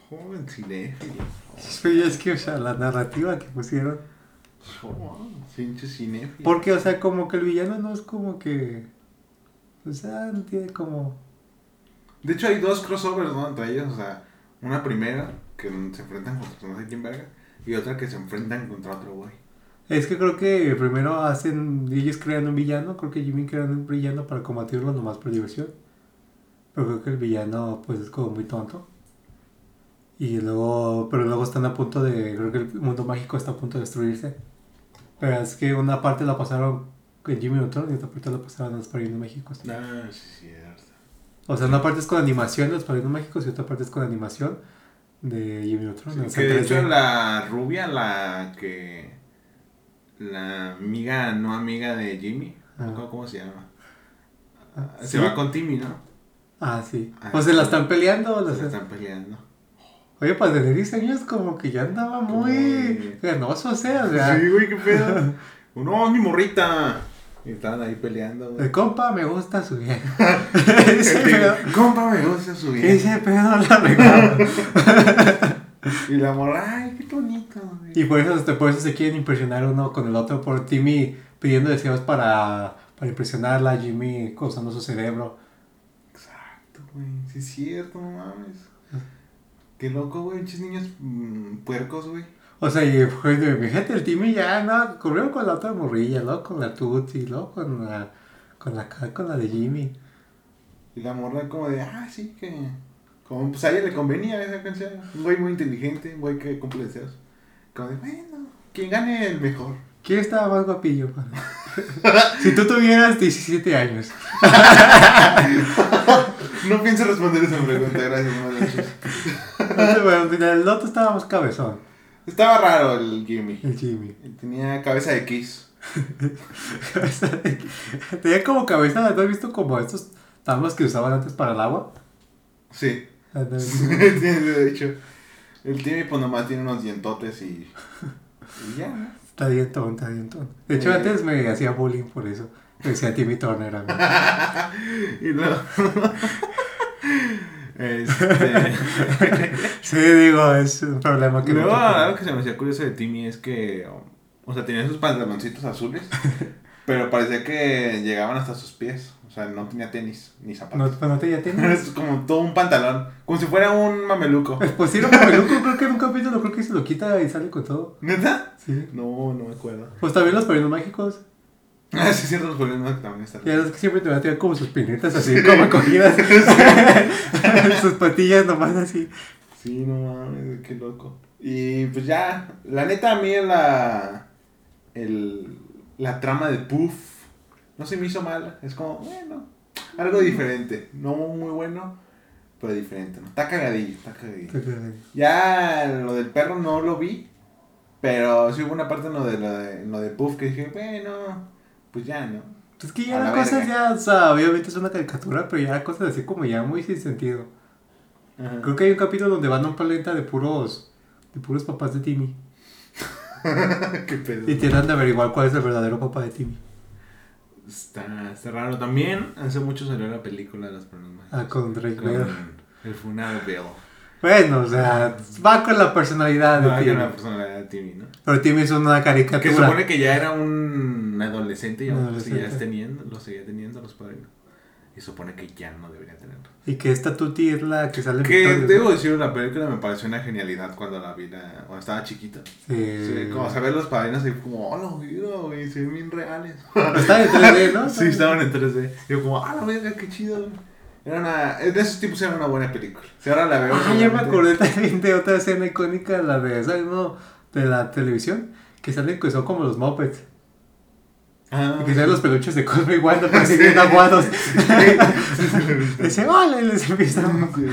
Joven cinéfilo. [laughs] Pero es que, o sea, la narrativa que pusieron. Pinche cinéfilo. Porque, o sea, como que el villano no es como que... O sea, no tiene como... De hecho, hay dos crossovers, ¿no? Entre ellos, o sea, una primera que se enfrentan contra no sé quién verga. Y otra que se enfrentan contra otro güey. Es que creo que primero hacen... Ellos crean un villano. Creo que Jimmy crea un villano para combatirlo nomás por diversión. Pero creo que el villano, pues, es como muy tonto. Y luego... Pero luego están a punto de... Creo que el mundo mágico está a punto de destruirse. Pero es que una parte la pasaron en Jimmy Neutron y otra parte la pasaron en los Mágicos. Ah, sí, cierto. O sea, una parte es con animación de los Padrinos Mágicos y otra parte es con animación de Jimmy Neutron. Sí, o sea, que de 3D. hecho la rubia, la que... La amiga, no amiga de Jimmy. Ah. cómo se llama. Ah, Se ¿sí? va con Timmy, ¿no? Ah, sí. Ah, o se la están peleando. o Se sea, están peleando. Oye, pues de 10 años como que ya andaba muy ganoso, o sea, Sí, güey, qué pedo. [laughs] no, mi morrita. Y estaban ahí peleando, güey. el compa me gusta su vieja. [laughs] ese pedo, Compa, me gusta su bien. ese pedo la regaba. [laughs] Y la morra, ay, qué bonito, güey. Y por eso, este, por eso se quieren impresionar uno con el otro, por Timmy pidiendo deseos para, para impresionarla, Jimmy usando su cerebro. Exacto, güey. Sí es cierto, no mames. Qué loco, güey. Pinches niños mm, puercos, güey. O sea, y pues, fíjate, el Timmy ya no, corrió con la otra morrilla, luego con la Tutti, luego con la, con la, con la de Jimmy. Y la morra como de, ah, sí, que... Como pues a ella le convenía esa canción. Un güey muy inteligente, un güey que cumple deseos. Como de, bueno, quien gane el mejor. ¿Quién estaba más guapillo? padre? [laughs] si tú tuvieras 17 años. [laughs] No pienso responder esa pregunta, gracias, noches. Entonces, bueno, el otro estaba más cabezón, Estaba raro el Jimmy. el Jimmy. Tenía cabeza de Kiss. [laughs] Cabeza de- Tenía como cabeza, ¿no has visto como estos tablas que usaban antes para el agua? Sí. Ándale. [laughs] de hecho. El Timmy pues nomás tiene unos dientotes y... [laughs] Y ya. Está dientón, está dientón. De hecho, Eh. antes me hacía bullying por eso. Me decía Timmy Turner a mí. Y luego... este... [laughs] Sí, digo, es un problema que no algo que se me hacía curioso de Timmy es que... O sea, tenía sus pantaloncitos azules. [laughs] pero parecía que llegaban hasta sus pies. O sea, no tenía tenis ni zapatos. no te ya tenías. Es como todo un pantalón. Como si fuera un mameluco. Pues sí, era un mameluco, [laughs] creo que en un capítulo creo que se lo quita y sale con todo. ¿Neta? Sí. No, no me acuerdo. Pues también los perinos mágicos. Ah, sí, cierto, los problemas que también están. Ya es que siempre te van a tirar como sus pinitas así, como cogidas. [laughs] [laughs] sus patillas nomás así. Sí, no mames, qué loco. Y pues ya, la neta a mí la. El, la trama de Puff no se me hizo mal. Es como, bueno, algo diferente. No muy bueno, pero diferente. ¿no? Está cagadillo, está cagadillo. Ya lo del perro no lo vi, pero sí hubo una parte en lo de, lo de, en lo de Puff que dije, bueno, pues ya, ¿no? Es que ya la la cosa verga. ya, o sea, obviamente es una caricatura, pero ya cosas así como ya muy sin sentido. Creo que hay un capítulo donde van a un planeta de puros, de puros papás de Timmy. [laughs] qué pedo. Y tienen de averiguar cuál es el verdadero papá de Timmy. Está, está raro. También hace mucho salió la película de los problemas. Ah, con Drake Bell. el funeral. Bueno, o sea, va con la personalidad de No, hay Timmy. una personalidad de Timmy, ¿no? Pero Timmy es una caricatura. Que supone que ya era un adolescente y aún lo seguías teniendo, lo seguía teniendo los padrinos. Y supone que ya no debería tenerlo. Y que esta Tuti es la que sale Que debo ¿no? decir, la película me pareció una genialidad cuando la vi la- cuando estaba chiquito. Sí. Sí, como saber los padrinos y como, oh, no, mira, güey, se ven bien reales. Está en 3D, ¿no? [laughs] Sí, estaban en 3D. Yo como, ah, la verga, qué chido. Era una, de esos tipos era una buena película. Si ahora la veo. Ah, ya me acordé también de otra escena icónica, la de, ¿sabes? No, de la televisión, que salen que son como los Muppets. Ah, Que salen los peluches de Cosmo y Wanda, pero así bien aguados. [laughs] Dice, hola, y les empiezan. Sí.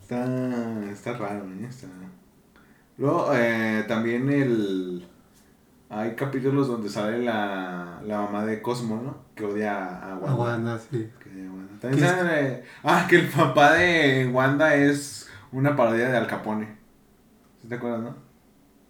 Está, está raro, ¿eh? Está... Luego, eh, también el... Hay capítulos donde sale la, la mamá de Cosmo, ¿no? Que odia a Wanda. A Wanda, sí. Que odia a Wanda. También sale... Ah, que el papá de Wanda es una parodia de Al Capone. ¿Sí te acuerdas, no?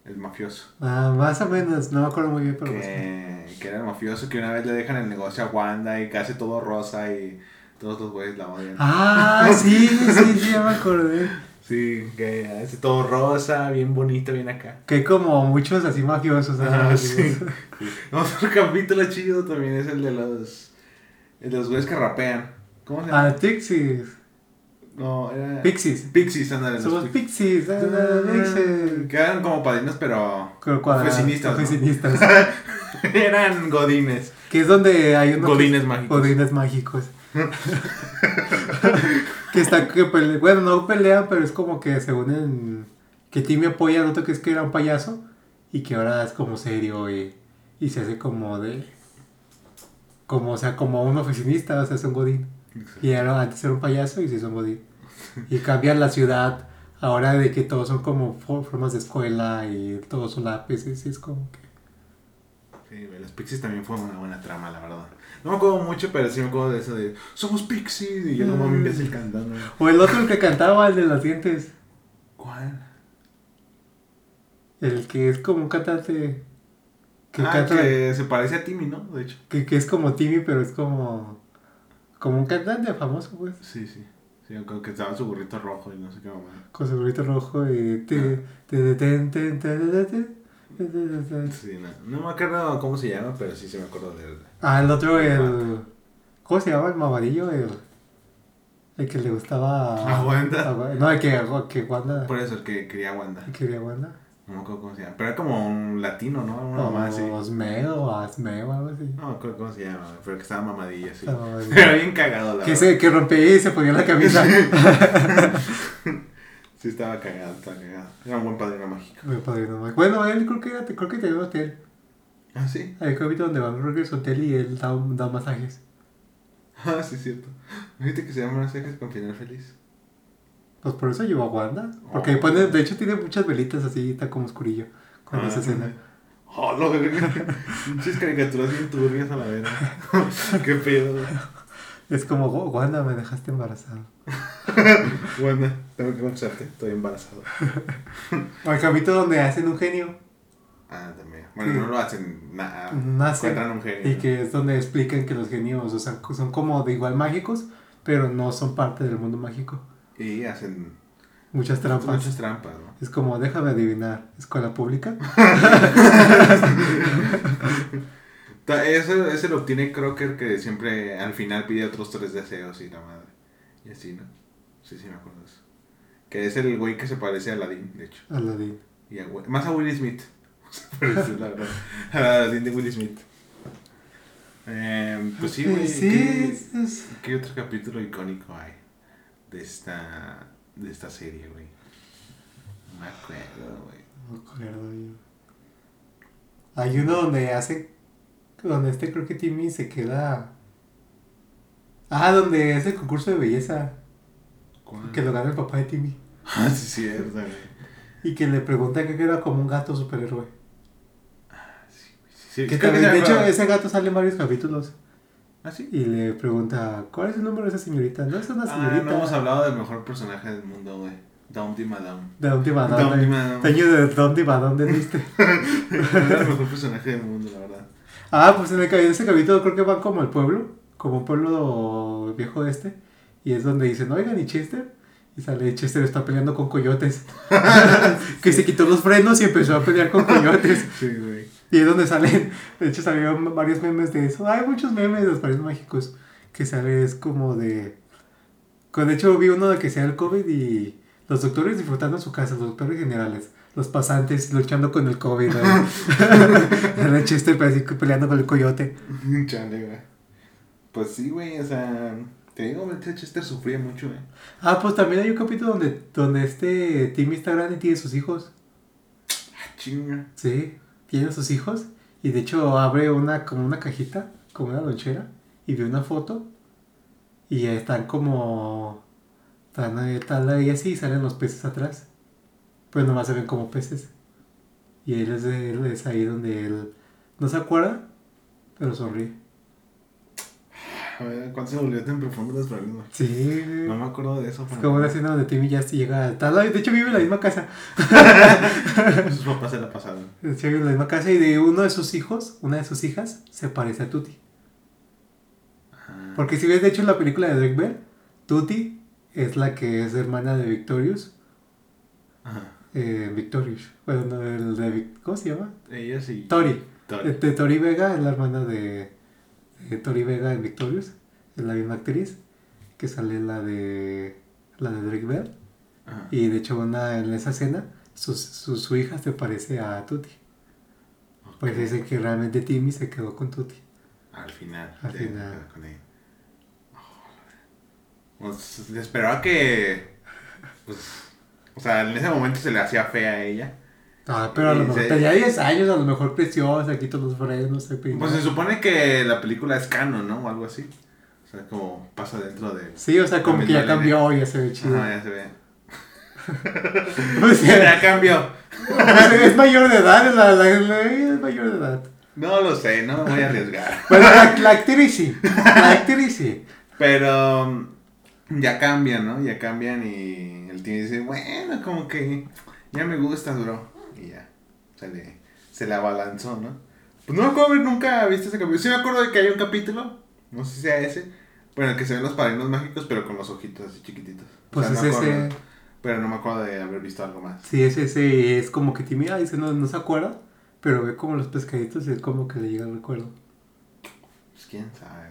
El mafioso. Ah, más o menos, no me acuerdo muy bien, pero... Que, que era el mafioso que una vez le dejan el negocio a Wanda y hace todo rosa y todos los güeyes la odian. Ah, [laughs] sí, sí, sí, ya me acordé. Sí, que todo rosa, bien bonito, bien acá. Que como muchos así mafiosos. Ah, sí. [laughs] Otro capítulo chido también es el de los. El de los güeyes que rapean. ¿Cómo se llama? Ah, Pixies. no, era. Pixies. Pixies, ándale. los Somos Pixies. Pixies. ah, Pixies. Que eran como padrinos, pero. Cuadra- Oficinistas, ¿no? Oficinistas. [laughs] eran godines. que es donde hay unos. Godines mágicos. Godines mágicos. [laughs] que está que pele- bueno, no pelean, pero es como que se unen. Que Timmy apoya al otro que es que era un payaso. Y que ahora es como serio y, y se hace como de. Como, o sea, como un oficinista, o sea, es un godín. Y era, antes era un payaso y se hizo un godín. Y cambian la ciudad. Ahora de que todos son como for- formas de escuela y todos son lápices. Y es como que. Sí, los Pixies también fueron una buena trama, la verdad. No me acuerdo mucho, pero sí me acuerdo de eso de. Somos Pixies. Y yo no Mm. mames, imbécil cantando. O el otro el que cantaba, el de los dientes. ¿Cuál? El que es como un cantante. Que ah, canta. Que... que se parece a Timmy, ¿no? De hecho. Que, es como Timmy, pero es como. Como un cantante famoso, pues. Sí, sí. Sí, acuerdo que estaba su burrito rojo y no sé qué mamá. Con su burrito rojo y. te- te- te- ten- ten- ten- ten- Sí, no, no me acuerdo cómo se llama, pero sí se me acuerdo de él. Ah, el otro, el. ¿Cómo se llama? El mamadillo, el. El que le gustaba. ¿A Wanda? a no, el que, que Wanda. Por eso el que quería Wanda. el que quería Wanda. No me acuerdo cómo se llama. Pero era como un latino, ¿no? Una mamá así. O Osmeo, o Asmeo, algo así. No me acuerdo cómo se llama, pero que estaba mamadilla así. [laughs] Era bien cagado, la Que, se, que rompía y se ponía la camisa. [laughs] Sí, estaba cagado, estaba cagado. Era un buen padrino mágico. Mi padrino mágico. Bueno, él creo que, era- creo que tenía un hotel. Ah, sí. Hay un capítulo donde van creo que es hotel y él da, da masajes. Ah, sí, es cierto. Fíjate que se llama Cejas con final feliz. Pues por eso llevó a Wanda. Porque pone, de hecho tiene muchas velitas así, está como oscurillo. Con Ah, esa escena. Oh, no. [laughs] Pinches caricaturas bien turbias a la vera. [laughs] Qué pedo. Es como, "Oh, Wanda, me dejaste embarazada. [laughs] Bueno, tengo que confesarte, estoy embarazado. O [laughs] el capítulo donde hacen un genio. Ah, también. Bueno, Sí. no lo hacen nada. Nace. Encuentran un genio. Y que es donde explican que los genios, o sea, son como de igual mágicos, pero no son parte del mundo mágico. Y hacen Muchas trampas. muchas trampas, ¿no? Es como, déjame adivinar, escuela pública. [laughs] Eso, ese lo obtiene Crocker que siempre al final pide otros tres deseos y la madre. Y así, ¿no? Sí, sí, me acuerdo de eso. Que es el güey que se parece a Aladdin, de hecho. Aladdin. Y a más a Will Smith. [laughs] La verdad. A Aladdin de Will Smith. Eh, pues sí, güey. Sí, ¿qué, qué otro capítulo icónico hay de esta, de esta serie, güey? No me acuerdo, güey. No me acuerdo yo. Hay uno donde hace. Donde este creo que Timmy se queda. Ah, donde es el concurso de belleza. ¿Cuál? Que lo gana el papá de Timmy. Ah, sí, cierto, güey. Y que le pregunta que era como un gato superhéroe. Sí, Que creo también, se de hecho, ese gato sale en varios capítulos. ¿Ah, sí? Y le pregunta, ¿cuál es el número de esa señorita? No es una Ah, señorita. no hemos hablado del mejor personaje del mundo, güey. Dumpty Madame. Dumpty Dumpty Madame. Madame. Teño de Dumpty Madame de Liste. [laughs] Era el mejor personaje del mundo, la verdad. Ah, pues en, el, en ese capítulo creo que van como al pueblo, como un pueblo viejo este, y es donde dicen, oigan, ¿y Chester? Y sale, Chester está peleando con coyotes. [laughs] [laughs] que se quitó los frenos y empezó a pelear con coyotes. [laughs] Sí, güey. Y es donde salen, de hecho salieron varios memes de eso. Hay muchos memes de los países mágicos. que sale es como de... De hecho vi uno de que sea el COVID y los doctores disfrutando en su casa, los doctores generales, los pasantes luchando con el COVID. el [laughs] chiste así peleando con el coyote. Chale, güey. Pues sí, güey, o sea, te digo, este Chester sufría mucho, güey. Ah, pues también hay un capítulo donde, donde este Timmy está grande y tiene sus hijos. Ah, chinga. Sí, tiene sus hijos y de hecho abre una como una cajita, como una lonchera y ve una foto y están como están tal ahí así y salen los peces atrás. Pues nomás se ven como peces. Y él es, él es ahí donde él no se acuerda, pero sonríe. ¿Cuánto se volvió tan profundo los problemas? Sí. No me acuerdo de eso. Es como una escena donde Timmy ya llega a tal. De hecho, vive en la misma casa. [laughs] Sus papás se la pasaron. [laughs] De hecho, vive en la misma casa y de uno de sus hijos, una de sus hijas, se parece a Tutti. Ajá. Porque si ves, de hecho, en la película de Drake Bell, Tutti es la que es hermana de Victorious. Ajá. Eh, Victorious. Bueno, no, el de. ¿Cómo se llama? Ella sí. Tori. Tori. De, de Tori Vega es la hermana de, de Tori Vega en Victorious. Es la misma actriz que sale en la de. La de Drake Bell. Ajá. Y de hecho, una, en esa escena, su, su, su hija se parece a Tutti. Pues Ok. dicen que realmente Timmy se quedó con Tutti. Al final. Al final. Con ella. Oh, pues, esperaba que. Pues. O sea, en ese momento se le hacía fea a ella. Ah, pero a lo mejor se- tenía 10 años, a lo mejor creció, se quitó los frenos, se peinó. Pues se supone que la película es canon, ¿no? O algo así. O sea, como pasa dentro de. Sí, o sea, como que ya cambió, ya se ve chido. Ajá, ya se ve. [laughs] [laughs] O sea, Ya cambió. [laughs] es mayor de edad, es la, es mayor de edad. No lo sé, no me voy a arriesgar. Bueno, la, la actriz sí, la actriz sí. Pero ya cambian, ¿no? Ya cambian y el tío dice, bueno, como que ya me gusta, bro. Y ya, se le, se le abalanzó, ¿no? Pues no me acuerdo haber nunca visto ese capítulo. Sí me acuerdo de que hay un capítulo, no sé si sea ese, bueno, que se ven los padrinos mágicos, pero con los ojitos así chiquititos. O Pues sea, es acuerdo, ese, Pero no me acuerdo de haber visto algo más. sí, es ese, es como que ah, dice, no, no se acuerda, pero ve como los pescaditos y es como que le llega el recuerdo. Pues quién sabe,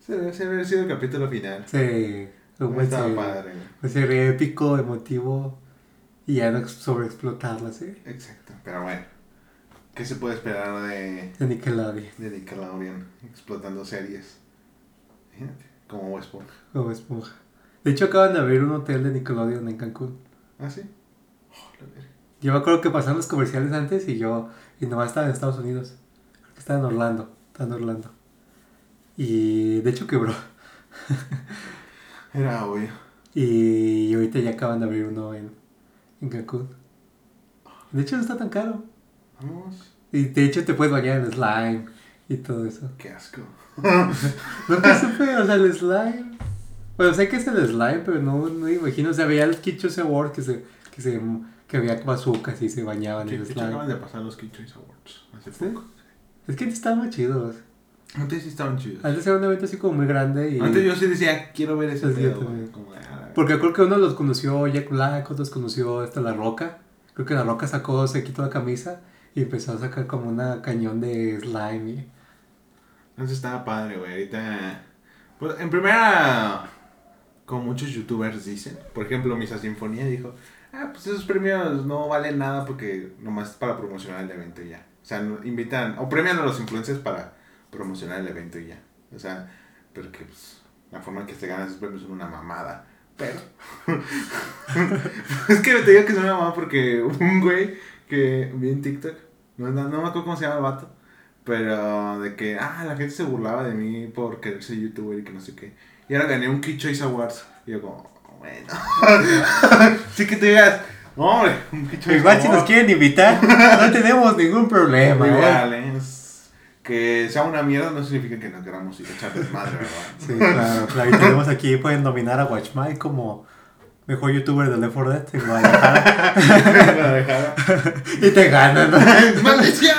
se debe haber sido el capítulo final. Sí, un buen Estaba padre. Una serie épico, emotivo y ya no sobreexplotar la serie Exacto, pero bueno. ¿Qué se puede esperar de, de Nickelodeon. de Nickelodeon explotando series? Imagínate, como Esponja. Como esponja. De hecho, acaban de abrir un hotel de Nickelodeon en Cancún. ¿Ah, sí? Oh, la. Yo me acuerdo que pasaron los comerciales antes y yo, y nomás estaba en Estados Unidos. Creo que estaba en Orlando. Estaba en Orlando. Y de hecho quebró. [laughs] Era obvio. Y ahorita ya acaban de abrir uno en, en Cancún. De hecho, no está tan caro. Vamos. Y de hecho, te puedes bañar en slime y todo eso. Qué asco. [laughs] Nunca supe, o sea, el slime. Bueno, sé que es el slime, pero no, no me imagino. O sea, veía el Choice Award que se, que se, que había bazookas y se bañaban en hecho slime. acaban de pasar los Choice Awards hace ¿Sí? poco. Es que estaban muy chidos. Antes sí estaban chidos. Antes era un evento así como muy grande y... Antes yo sí decía, quiero ver ese. Como de, ah, Porque creo que uno los conoció Jack Black, otros conoció hasta La Roca. Creo que La Roca sacó, se quitó la camisa y empezó a sacar como una cañón de slime. y- Entonces estaba padre, güey. Ahorita. Pues en primera. Como muchos youtubers dicen. Por ejemplo, Misa Sinfonía dijo. Ah, pues esos premios no valen nada porque nomás es para promocionar el evento y ya. O sea, invitan. O premian a los influencers para promocionar el evento y ya. O sea, porque pues. La forma en que se ganan esos premios es una mamada. Pero. [laughs] es que te digo que es una mamada porque un güey que vi en TikTok. No, no, no me acuerdo cómo se llama el vato. Pero de que, ah, la gente se burlaba de mí por querer ser youtuber y que no sé qué. Y ahora gané un Kid Choice Awards. Y yo como, bueno. [laughs] sí que te digas, hombre, un Kid Choice Igual si nos quieren invitar, no tenemos ningún problema. Igual, ¿eh? Que sea una mierda no significa que no queramos ir a echar desmadre, ¿verdad? Sí, claro, claro. Y tenemos aquí, pueden nominar a Watchmai como mejor youtuber de Left 4 Dead en Guadalajara. [laughs] Y te ganan, ¿no? [laughs] ¡Maldición!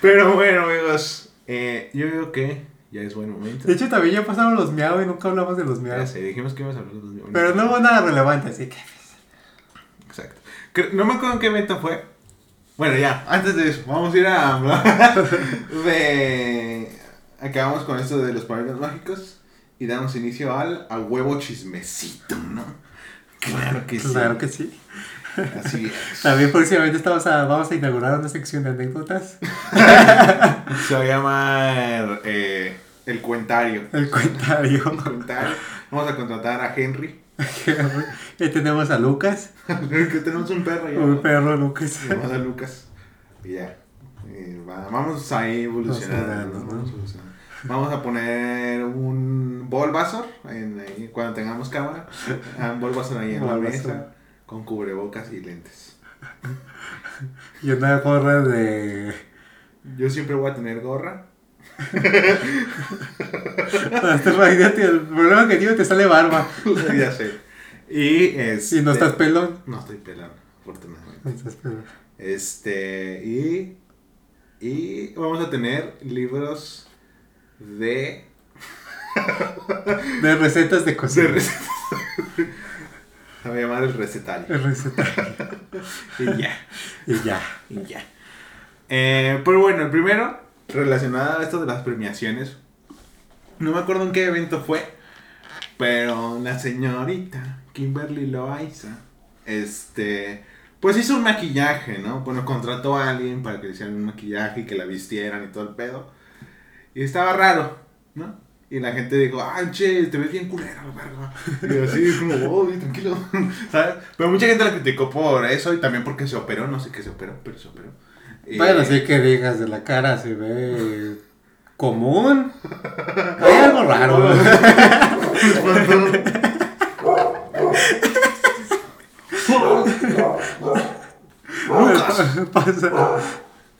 Pero bueno, amigos, eh, yo digo que ya es buen momento. De hecho, también ya pasaron los miau y nunca hablamos de los miau. Ya sé, dijimos que íbamos a hablar de los millones. Pero no hubo nada relevante, así que. Exacto. Cre- No me acuerdo en qué evento fue. Bueno, ya, antes de eso, vamos a ir a [laughs] de acabamos con esto de los padrinos mágicos y damos inicio al a huevo chismecito, ¿no? Claro que sí. Claro que sí. Así es. También próximamente estamos a, vamos a inaugurar una sección de anécdotas. Se va a llamar eh, El Cuentario. El cuentario. El Cuentario. Vamos a contratar a Henry. Y tenemos a Lucas. [laughs] que tenemos un perro ya. Un perro Lucas. Se llama Lucas. Y ya. Eh, va- vamos evolucionando. Evolucionando, ¿no? Vamos, a poner un Bulbasaur en ahí, cuando tengamos cámara. Ah, Un Bulbasaur ahí en la mesa. Con cubrebocas y lentes. [laughs] Y una gorra de. Yo siempre voy a tener gorra. Imagínate, el problema que tiene te sale barba. [laughs] ya sé. Y este, Y no estás pelón. No estoy pelando, afortunadamente. No estás pelón. Este, y, y vamos a tener libros de, [laughs] De recetas de de cocina. recetas. [laughs] Se va a llamar el recetario. De receta. Y ya, Y ya. y ya. Eh, pero bueno, el primero, relacionado a esto de las premiaciones. No me acuerdo en qué evento fue, pero la señorita Kimberly Loaiza, este, pues hizo un maquillaje, ¿no? Bueno, contrató a alguien para que le hicieran un maquillaje y que la vistieran y todo el pedo. Y estaba raro, ¿no? Y la gente dijo, ay, che, te ves bien culera, verga. Y así, como, oh, tranquilo, [laughs] ¿sabes? Pero mucha gente la criticó por eso y también porque se operó, no sé qué se operó, pero se operó. Bueno, sí que digas de la cara se ve común. [laughs] Hay algo raro. Lucas.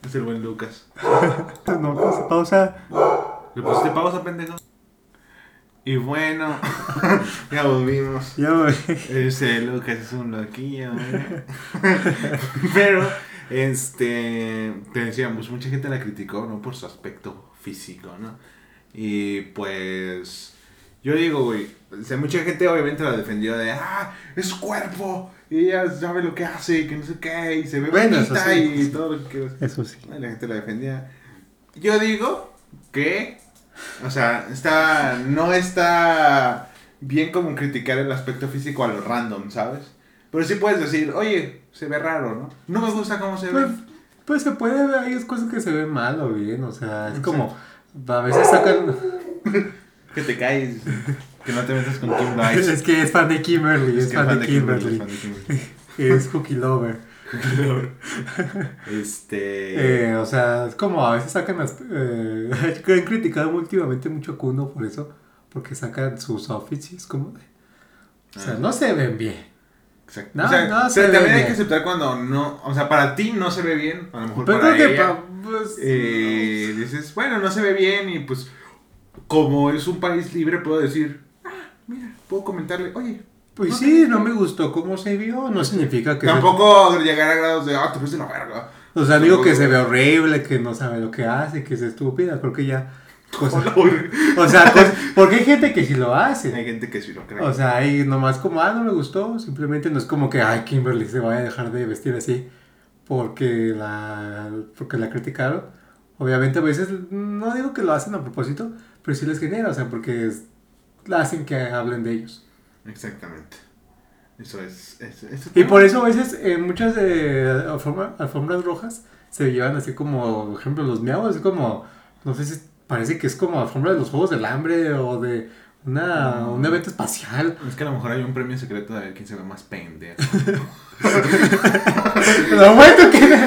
Es el buen Lucas. No, pausa, pausa. Le pusiste pausa, pendejo. Y bueno, [laughs] ya volvimos. Ya voy. Ese Lucas es un loquillo, ¿eh? [laughs] Pero, este, te decíamos, mucha gente la criticó, ¿no? Por su aspecto físico, ¿no? Y pues, yo digo, güey, o sea, mucha gente obviamente la defendió de, ah, es su cuerpo, y ella sabe lo que hace, y que no sé qué, y se ve Bueno, bonita, sí. y todo lo que. Eso sí. La gente la defendía. Yo digo que, o sea, está, no está bien como criticar el aspecto físico a lo random, ¿sabes? Pero sí puedes decir, oye, se ve raro, ¿no? No me gusta cómo se Pues, ve. pues se puede ver, hay cosas que se ven mal o bien, o sea, es como, a veces sacan, [laughs] Que te caes, que no te metas con Kim Rice. es que es fan de Kimberly, es, que fan, fan de Kimberly, Kimberly, fan de Kimberly. [laughs] es cookie lover. [laughs] Este. Eh, o sea, es como a veces sacan las, eh, que han criticado últimamente mucho a Kuno por eso, porque sacan sus outfits y es como, de- o sea, Ah. no se ven bien. Exacto. No, o sea, no se también hay bien. que aceptar cuando no. O sea, para ti no se ve bien. A lo mejor Pero para creo que, ella. pa- pues, eh, dices, bueno, no se ve bien y pues como es un país libre puedo decir, ah, mira, puedo comentarle, oye, pues no sí, no me gustó cómo se vio, no significa que... se- tampoco llegar a grados de, ah, te de la verga. O sea, digo que se ve horrible, que no sabe lo que hace, que es estúpida, creo que ya... cosa- Hay [laughs] o sea, cos- porque hay gente que sí lo hace. gente que sí lo cree. O sea, ahí nomás como, ah, no me gustó, simplemente no es como que, ay, Kimberly se vaya a dejar de vestir así porque la, porque la criticaron. Obviamente a veces, no digo que lo hacen a propósito, pero sí les genera, o sea, porque es- hacen que hablen de ellos. Exactamente. Eso es. es- eso Y por eso a veces en muchas alfombra- alfombras rojas se llevan así como, por ejemplo, los miaos, es como, no sé si parece que es como alfombra de los Juegos del Hambre o de una, un evento espacial. Es que a lo mejor hay un premio secreto de quién se ve más pendejo. [laughs] Lo bueno que...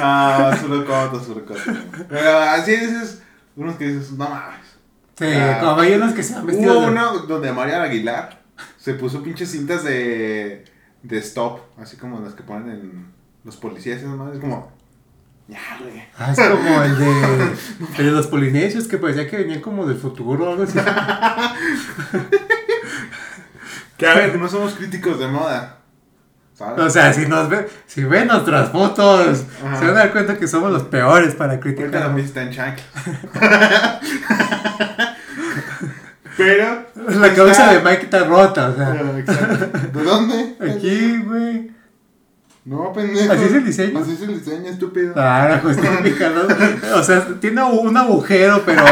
ah, solo coto, solo coto. Pero así dices, unos que dices, no mames. Sí, Ah. como hay unos que se han vestido Hubo de- uno donde María Aguilar se puso pinches cintas de, de stop, así como las que ponen en los policías, esas madres, como, ya, güey. Ah, es como el de, [laughs] el de los polinesios que parecía que venían como del futuro o algo así. Que a ver, no somos críticos de moda, ¿sabes? O sea, si nos ven, si ven nuestras fotos, Ajá. se van a dar cuenta que somos los peores para la criticar. en chanclas. [laughs] Pero. La cabeza de Mike está rota, o sea. Exacto. ¿De dónde? Aquí, güey. No, pendejo. ¿Así es el diseño? Así es el diseño, estúpido. Ah, ¿no? O sea, tiene un agujero, pero.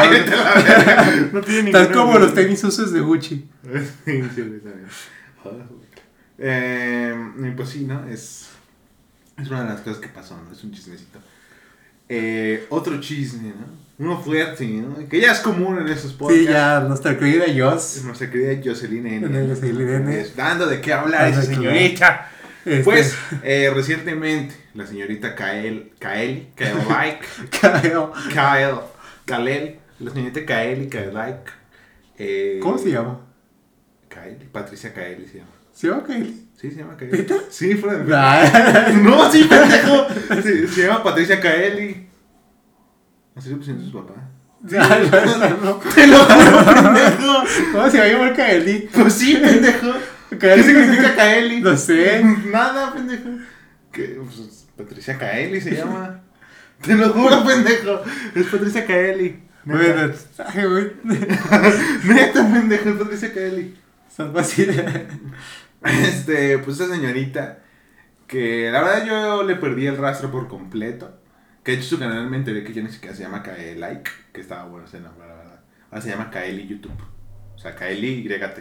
No tiene Tal ninguna como los tenis usos de Gucci. [laughs] Eh, pues sí, ¿no? Es, es una de las cosas que pasó, ¿no? Es un chismecito. Eh, otro chisme, ¿no? Uno fuerte, ¿no? Que ya es común en esos podcasts. Sí, ya, nuestra querida Es Joss. nuestra querida Jocelyn N. Jocelyn N. Es Dando de qué hablar esa claro. señorita. Este, Pues, [laughs] eh, recientemente, la señorita Kael, Kael, Kaelike, [laughs] Kyle. Kael, Kalel, la señorita Kaeli, Kaelike. Eh, ¿Cómo se llama? Kaeli, Patricia Kaeli se llama. ¿Se llama Kylie? Sí, se llama Kaeli. ¿Neta? Sí, fuera de Ah, [laughs] No, sí, pendejo. Sí, se llama Patricia Kaeli. Así le pusieron sus papás. ya, ya, no. Te lo juro, pendejo. ¿Cómo se va a llamar Kylie? Pues sí, pendejo. ¿Qué significa [laughs] Kaeli? No sé. [laughs] Nada, pendejo. ¿Qué? Pues, Patricia Kaeli se llama. [laughs] Te lo juro, pendejo. Es Patricia Kaeli. Neta. Neta, pendejo, es Patricia Kaeli. Son fáciles. Este, pues esa señorita, que la verdad yo le perdí el rastro por completo. Que de hecho su canal me enteré que ya ni siquiera se llama Kaelike, que estaba bueno ese nombre, la verdad. Ahora se llama Kaeli YouTube. O sea, Kaeli YT.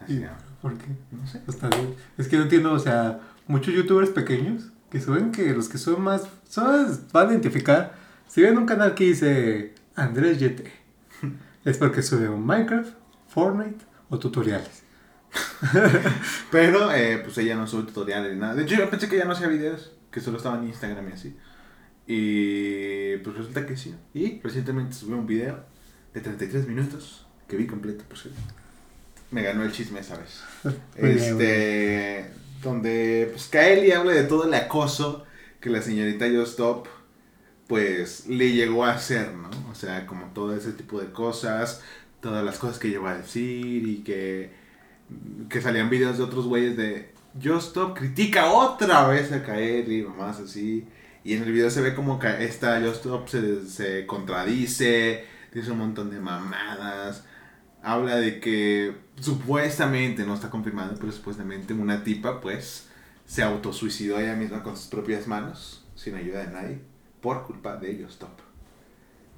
Así se llama. ¿Por qué? No sé. Está bien. Es que no entiendo, o sea, muchos youtubers pequeños que suben que los que suben más, son, van a identificar. Si ven un canal que dice Andrés YT, [laughs] es porque sube un Minecraft, Fortnite o tutoriales. [laughs] Pero, eh, pues ella no sube tutoriales ni nada. De hecho, yo pensé que ya no hacía videos, que solo estaba en Instagram y así. Y pues resulta que sí. Y recientemente subió un video de 33 minutos, que vi completo, por cierto. Me ganó el chisme esa vez. [laughs] Este, donde pues Kaeli habla de todo el acoso que la señorita Stop pues le llegó a hacer, ¿no? O sea, como todo ese tipo de cosas, todas las cosas que llegó a decir y que, que salían videos de otros güeyes de Stop critica otra vez a Kaeli y mamás así. Y en el video se ve como que esta Stop se, se contradice, dice un montón de mamadas habla de que supuestamente, no está confirmado, pero supuestamente una tipa pues se autosuicidó ella misma con sus propias manos, sin ayuda de nadie, por culpa de ellos, top.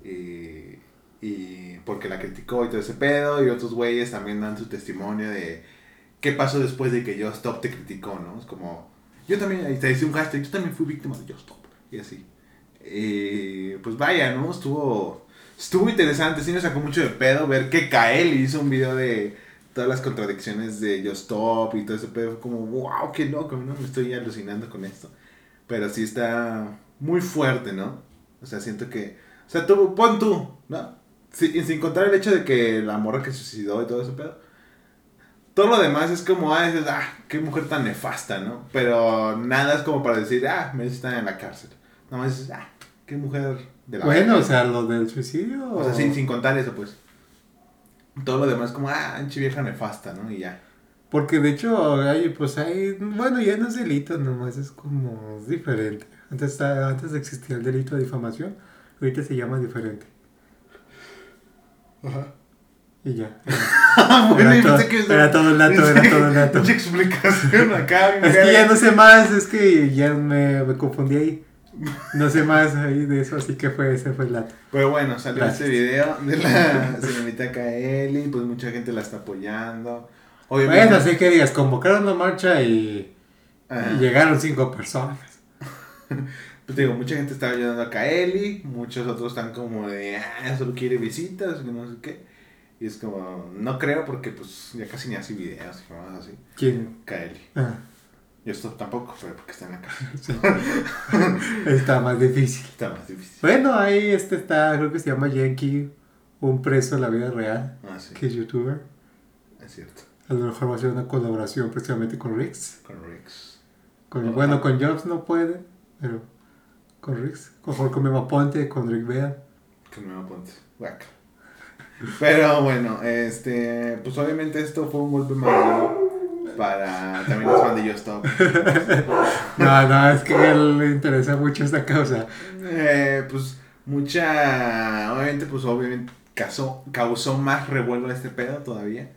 Y, y porque la criticó y todo ese pedo, y otros güeyes también dan su testimonio de qué pasó después de que Just Stop te criticó, ¿no? Es como, yo también, ahí te dice un hashtag, yo también fui víctima de Just Stop, y así. Y, pues vaya, ¿no? Estuvo, estuvo interesante, sí me sacó mucho de pedo ver que Kael hizo un video de todas las contradicciones de Just Stop y todo ese pedo, como, wow, qué loco, ¿no? Me estoy alucinando con esto. Pero sí está muy fuerte, ¿no? O sea, siento que, o sea, tú, pon tú, ¿no? Sí, sin contar el hecho de que la morra que se suicidó y todo ese pedo. Todo lo demás es como, ah, dices, ah, qué mujer tan nefasta, ¿no? Pero nada es como para decir, ah, me estar en la cárcel. Nada más dices, ah, qué mujer de la Bueno, verga". o sea, lo del suicidio. O sea, sin, sin contar eso, pues. Todo lo demás como, ah, anchi vieja nefasta, ¿no? Y ya. Porque de hecho, hay, pues hay, bueno, ya no es delito, nomás es como es diferente. Antes, antes existía el delito de difamación, ahorita se llama diferente. Ajá. Y ya. [laughs] bueno, Era todo- que eso- era todo el dato, era todo el dato. [laughs] Mucha explicación acá. Es que ya no sé más, es que ya me, me confundí ahí. No sé más ahí de eso, así que fue, ese fue el dato. Pero bueno, salió Gracias. este video de la señorita Kaeli, pues mucha gente la está apoyando. Obviamente. Bueno, así que digas, convocaron una marcha y, Ajá. y llegaron cinco personas. [laughs] Pues digo, mucha gente está ayudando a Kaeli, muchos otros están como de, ah, solo quiere visitas, que no sé qué. Y es como, no creo porque pues ya casi ni hace videos y cosas así. ¿Quién? Kaeli. Ah, Yo esto tampoco, pero porque está en la casa. [laughs] sí. Está más difícil. Está más difícil. Bueno, ahí este está, creo que se llama Yankee, un preso en la vida real, Ah, sí, que es youtuber. es cierto. A lo mejor va a ser una colaboración precisamente con Rix. Con Rix. Con, bueno, con Jobs no puede, pero con Rix. Mejor con Memo Ponte, con Rick Bell. Con Nuevo Ponte. Guaca. Pero bueno, este, pues obviamente esto fue un golpe duro para también los fans de Just Stop. [laughs] No, no, es que a él le interesa mucho esta causa. Eh, pues mucha, obviamente, pues obviamente causó, causó más revuelo este pedo todavía.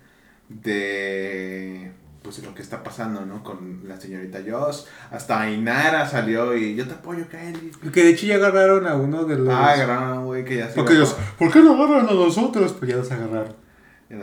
De, pues lo que está pasando, ¿no? Con la señorita Joss. Hasta Ainara salió y yo te apoyo, Kaeli. Que de hecho ya agarraron a uno de los. Ah, agarraron a un güey que ya se Porque ellos, ¿por qué no agarran a nosotros? Pues ya los agarraron.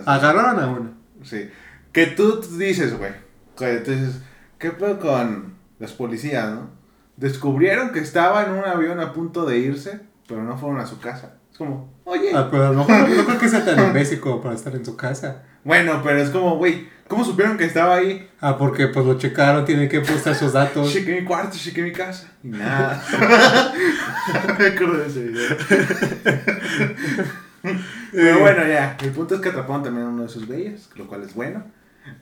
Agarraron a uno. Sí. Que tú dices, güey. Que tú dices, ¿qué pedo con los policías, no? Descubrieron que estaba en un avión a punto de irse, pero no fueron a su casa. Es como, oye. Ah, pero a lo mejor no, creo que sea tan [laughs] imbécil como para estar en su casa. Bueno, pero es como, güey, ¿cómo supieron que estaba ahí? Ah, porque pues lo checaron, tienen que postar sus datos. [laughs] Chequé mi cuarto, chequé mi casa. Y nada. [laughs] Me acuerdo de ese video. Pero bueno, ya. El punto es que atraparon también a uno de sus güeyes, lo cual es bueno.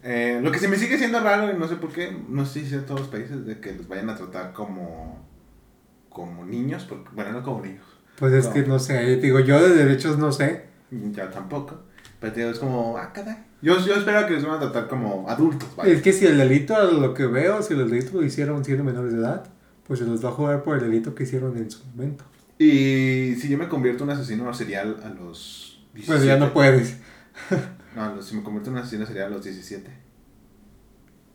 Eh, lo que se me sigue siendo raro, y no sé por qué, no sé si en todos los países, de que los vayan a tratar como, como niños, porque, bueno, no como niños, Pues es que no sé, digo, yo de derechos no sé. ya tampoco, pero digo, es como, ah, caray. Yo, yo espero que los van a tratar como adultos, vaya. Es que si el delito, a lo que veo, si el delito lo hicieron siendo menores de edad, pues se los va a jugar por el delito que hicieron en su momento. Y si yo me convierto en asesino serial a los 17. Pues ya no puedes. [laughs] No, si me convierto en un asesino serial a los 17.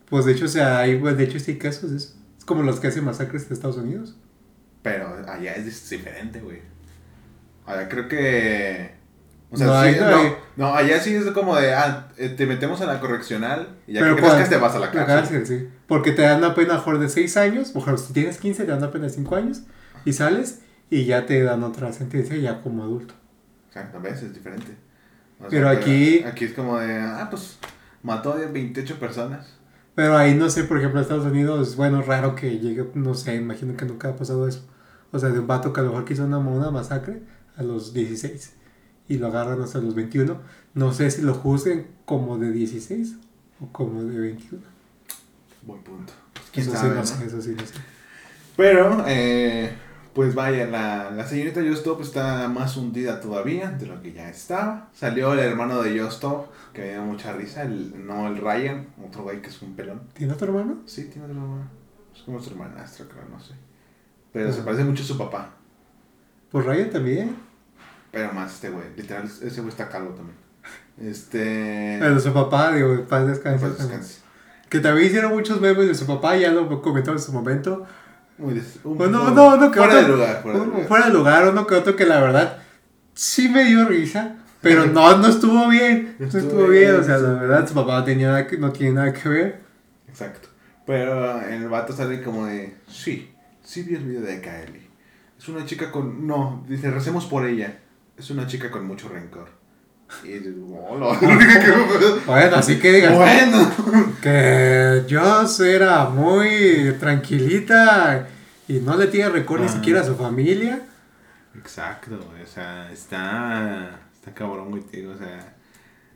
Pues de hecho, o sea, hay, pues, de hecho sí hay casos de eso. Es como los que hacen masacres de Estados Unidos. Pero allá es diferente, güey. Allá creo que. O sea, No, sí- no no, allá sí es como de, ah, eh, te metemos a la correccional y ya Pero que crezcas te vas a la La cárcel. cárcel, sí. Porque te dan una pena mejor de 6 años, mejor si tienes 15 te dan una pena de 5 años y sales y ya te dan otra sentencia ya como adulto. O sea, veces es diferente. O sea, Pero aquí- Aquí es como de, ah, pues mató a 28 personas. Pero ahí no sé, por ejemplo, en Estados Unidos, bueno, raro que llegue, no sé, imagino que nunca ha pasado eso. O sea, de un vato que a lo mejor quiso una, una masacre a los 16 y lo agarran hasta los 21. No sé si lo juzguen como de 16 o como de 21. Buen punto. Pues, ¿Quién Eso sabe, sí, no no? sé, eso sí, no sé. Pero, eh, pues vaya, la, la señorita Yostop está más hundida todavía de lo que ya estaba. Salió el hermano de Yostop, que me dio mucha risa, el, no el Ryan, otro güey que es un pelón. ¿Tiene otro hermano? Sí, tiene otro hermano. Es como su hermanastro, creo, no sé. Pero se parece mucho a su papá. Pues Ryan también. Pero más este güey, literal, ese güey está calvo también. Este... Pero su papá, digo, paz descanse. pues, descanse. Que también hicieron muchos memes de su papá, ya lo comentó en su momento. Muy des- un- Pues no, no, no, que fuera otro- de lugar, fuera de lugar. fuera de lugar, uno que otro que la verdad sí me dio risa, pero [laughs] no, no estuvo bien. No Estuvo estuvo bien, bien, o sea, la verdad su papá tenía nada que, no tiene nada que ver. Exacto. Pero el vato sale como de, sí, sí vi el video de Kaeli. Es una chica con, no, dice, recemos por ella. Es una chica con mucho rencor. Y digo, hola. [laughs] Bueno, así que digas bueno. que yo era muy tranquilita y no le tiene rencor ni siquiera a su familia. Exacto, o sea, está, está cabrón, güey, tío, o sea,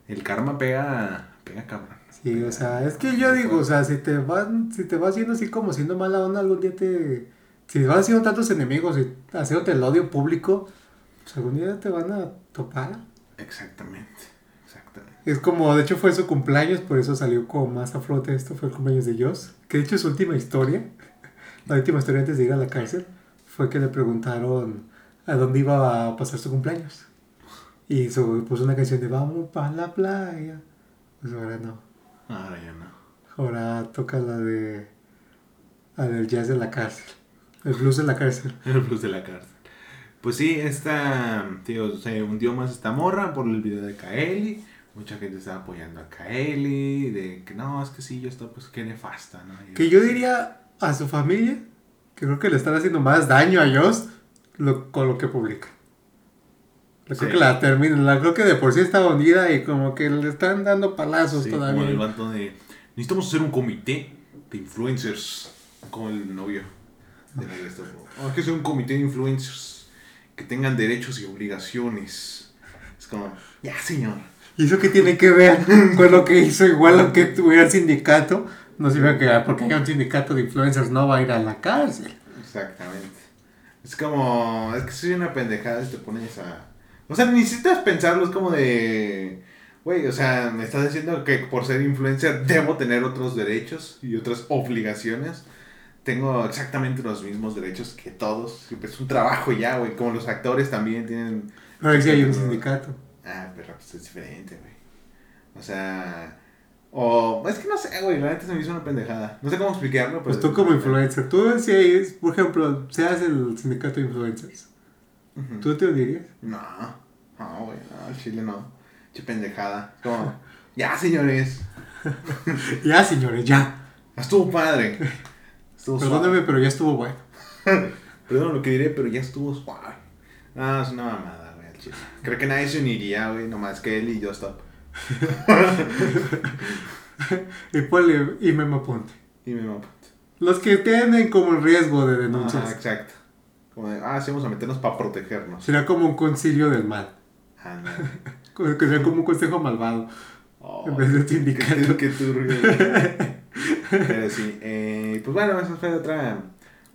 el karma pega, pega cabrón. Sí, o sea, es que yo digo, o sea, si te van, si te vas haciendo así como siendo mala onda, algún día te. Si vas haciendo tantos enemigos y haciéndote el odio público, pues algún día te van a topar. Exactamente, exactamente. Es como, de hecho fue su cumpleaños, por eso salió como más a flote esto, fue el cumpleaños de Joss. Que de hecho su última historia, [laughs] la última historia antes de ir a la cárcel, fue que le preguntaron a dónde iba a pasar su cumpleaños. Y su, puso una canción de Vamos para la playa. Pues ahora no. Ahora ya no. Ahora toca la de. La del jazz de la cárcel. El blues de la cárcel. [laughs] El plus de la cárcel. Pues sí, esta, tío, se hundió más esta morra por el video de Kaeli. Mucha gente estaba apoyando a Kaeli, de que no, es que sí, yo estoy, pues qué nefasta, ¿no? Y- Que yo diría a su familia que creo que le están haciendo más daño a Joss lo- con lo que publica. Creo Sí. que la termina, la creo que de por sí está hundida y como que le están dando palazos Sí, como el todavía. vato de, necesitamos hacer un comité de influencers, como el novio de la. Oh, hay que hacer un comité de influencers que tengan derechos y obligaciones. Es como, ya señor. ¿Y eso qué tiene que ver [laughs] con lo que hizo? Igual aunque tuviera sindicato, no sirve que ah, porque haya un sindicato de influencers no va a ir a la cárcel. Exactamente. Es como, es que soy una pendejada si te pones a... O sea, necesitas pensarlo, es como de... Güey, o sea, me estás diciendo que por ser influencer debo tener otros derechos y otras obligaciones. Tengo exactamente los mismos derechos que todos. Es un trabajo ya, güey. Como los actores también tienen... Pero ahí sí hay un sindicato. Ah, pero pues es diferente, güey. O sea, O, es que no sé, güey, la neta se me hizo una pendejada. No sé cómo explicarlo, pero... Pues tú como influencer, tú si, por ejemplo, seas el sindicato de influencers. ¿tú te unirías? No, no, güey, no, chile no. Che pendejada. Como, ya, señores. [laughs] Ya, señores, ya. Estuvo padre. Estuvo Perdóname, suave. pero ya estuvo bueno. [laughs] Perdón lo que diré, pero ya estuvo suave. No, es una mamada, güey, al chile. Creo que nadie se uniría, güey, nomás que él y yo stop. [laughs] Y ponle, y me apunte. Y mi mamá. Los que tienen como el riesgo de denuncias. Ah, exacto. Como de, ah, sí, vamos a meternos para protegernos. Será como un concilio del mal. Ándale. [laughs] Como- Que sea como un consejo malvado. Oh, En vez de qué, sindicato. qué turbio. güey. Pero sí, eh, pues bueno, esa fue otra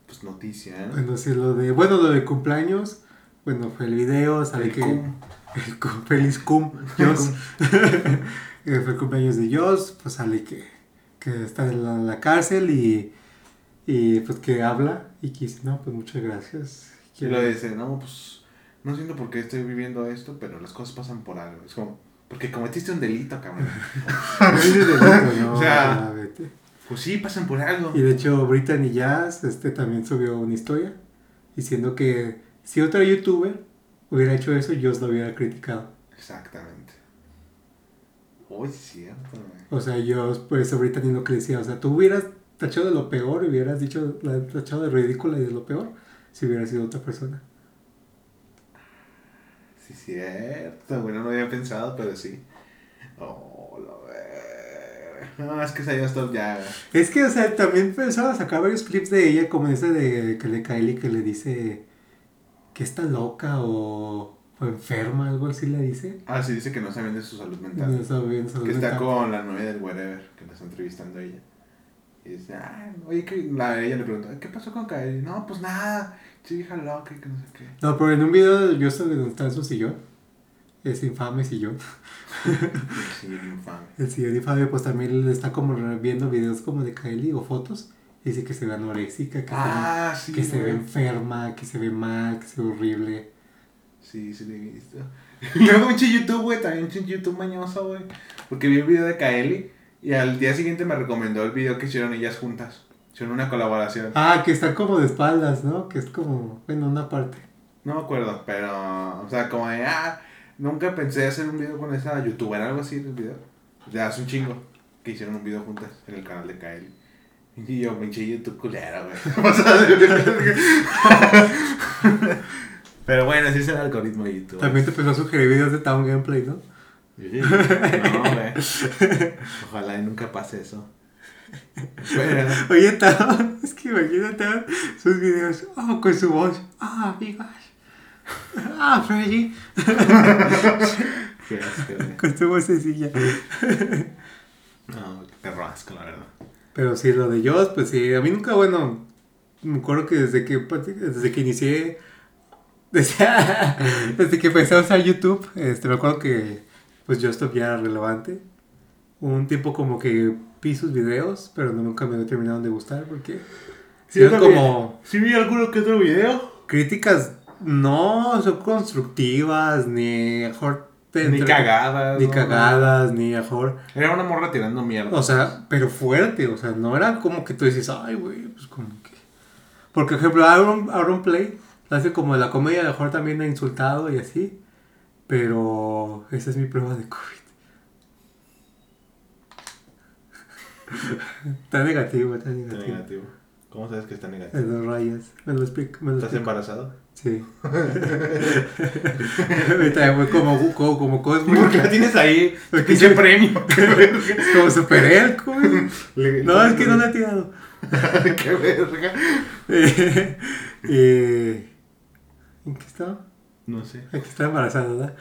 pues, noticia. ¿no? Bueno, sí, lo de. Bueno, lo de cumpleaños. Bueno, fue el video, sale El que. cum. [laughs] el cum- feliz cum. Joss. [laughs] Eh, fue el cumpleaños de Joss. Pues sale que, que está en la, cárcel y. Y pues que habla. Y que dice, no, pues muchas gracias. Y lo dice, no, pues no siento por qué estoy viviendo esto, pero las cosas pasan por algo. Es como, porque cometiste un delito, cabrón. [laughs] Delito, no, O sea- vete. Pues sí, pasan por algo. Y de hecho, Brittany Jazz este, también subió una historia diciendo que si otra youtuber hubiera hecho eso, Joss lo hubiera criticado. Exactamente. Uy, sí, es cierto. O sea, yo, por eso Brittany lo que decía, o sea, tú hubieras tachado de lo peor y hubieras dicho, la tachado de ridícula y de lo peor si hubiera sido otra persona. Sí, cierto, güey, no había pensado, pero sí. Oh, lo ver. No, es que esa ya está ya. Es que, o sea, también pensaba sacar varios clips de ella, como ese de que le Kylie que le dice que está loca o, o enferma, algo así le dice. Ah, sí, dice que no saben de su salud mental. No salud que está con la novia del wherever, que la está entrevistando a ella. Y dice, ah, oye, que la, ella le pregunta, ¿qué pasó con Kylie? No, pues nada, sí, hija loca y que no sé qué. No, pero en un video de Joss donde está en su sillón, es infame sillón. Sí, bien infame. El sillón infame, pues también está como viendo videos como de Kylie o fotos. y Dice que se ve anoréxica, que, Ah, se, sí. ve, que se ve enferma, que se ve mal, que se ve horrible. Sí, sí, lo he visto. [laughs] Luego un YouTube, güey, también un YouTube mañoso, güey. Porque vi el video de Kylie y al día siguiente me recomendó el video que hicieron ellas juntas. Hicieron una colaboración. Ah, que están como de espaldas, ¿no? Que es como, bueno, una parte. No me acuerdo, pero, o sea, como de, ah, nunca pensé hacer un video con esa youtuber, algo así del video. Ya hace un chingo que hicieron un video juntas en el canal de Kylie. Y yo, pinche YouTube culero, güey. [laughs] Pero bueno, así es el algoritmo de YouTube. También te empezó a sugerir videos de Town Gameplay, ¿no? No, güey. Ojalá y nunca pase eso. Oye, Town, [laughs] es que imagínate sus videos, oh, con su voz, ah, amigas, [laughs] ah, Freddy, qué asco, güey. con su voz sencilla. No, qué perro asco, la verdad. Pero sí, lo de Joss, pues sí, a mí nunca, bueno, me acuerdo que desde que, desde que inicié, [laughs] desde, desde que empecé a usar YouTube, este, me acuerdo que, pues Justop ya era relevante. Hubo un tiempo como que vi sus videos, pero no, nunca me terminaron de gustar porque Sí, yo también. como ¿Sí vi alguno que otro video? críticas, no son constructivas, ni mejor... Ni cagadas. Ni no, cagadas, ni mejor... Era una morra tirando mierda. O sea, pero fuerte, o sea, no era como que tú dices, ay, güey, pues como que... Porque, por ejemplo, Aaron, Aaron Play hace como de la comedia, lo mejor también ha insultado y así, pero esa es mi prueba de COVID. [laughs] está negativo, está Está negativo. negativo. ¿Cómo sabes que está De negativo? dos rayas, me lo explico, me lo ¿Estás explico. embarazado? Sí. [laughs] Ahorita fue como, como, como cosas muy... ¿Por qué la tienes ahí? [laughs] Yo- premio. [laughs] Verga. Como super güey. No, es que no la he tirado. Qué verga. Eh, eh, ¿En qué estaba? No sé. Aquí está embarazada, ¿verdad?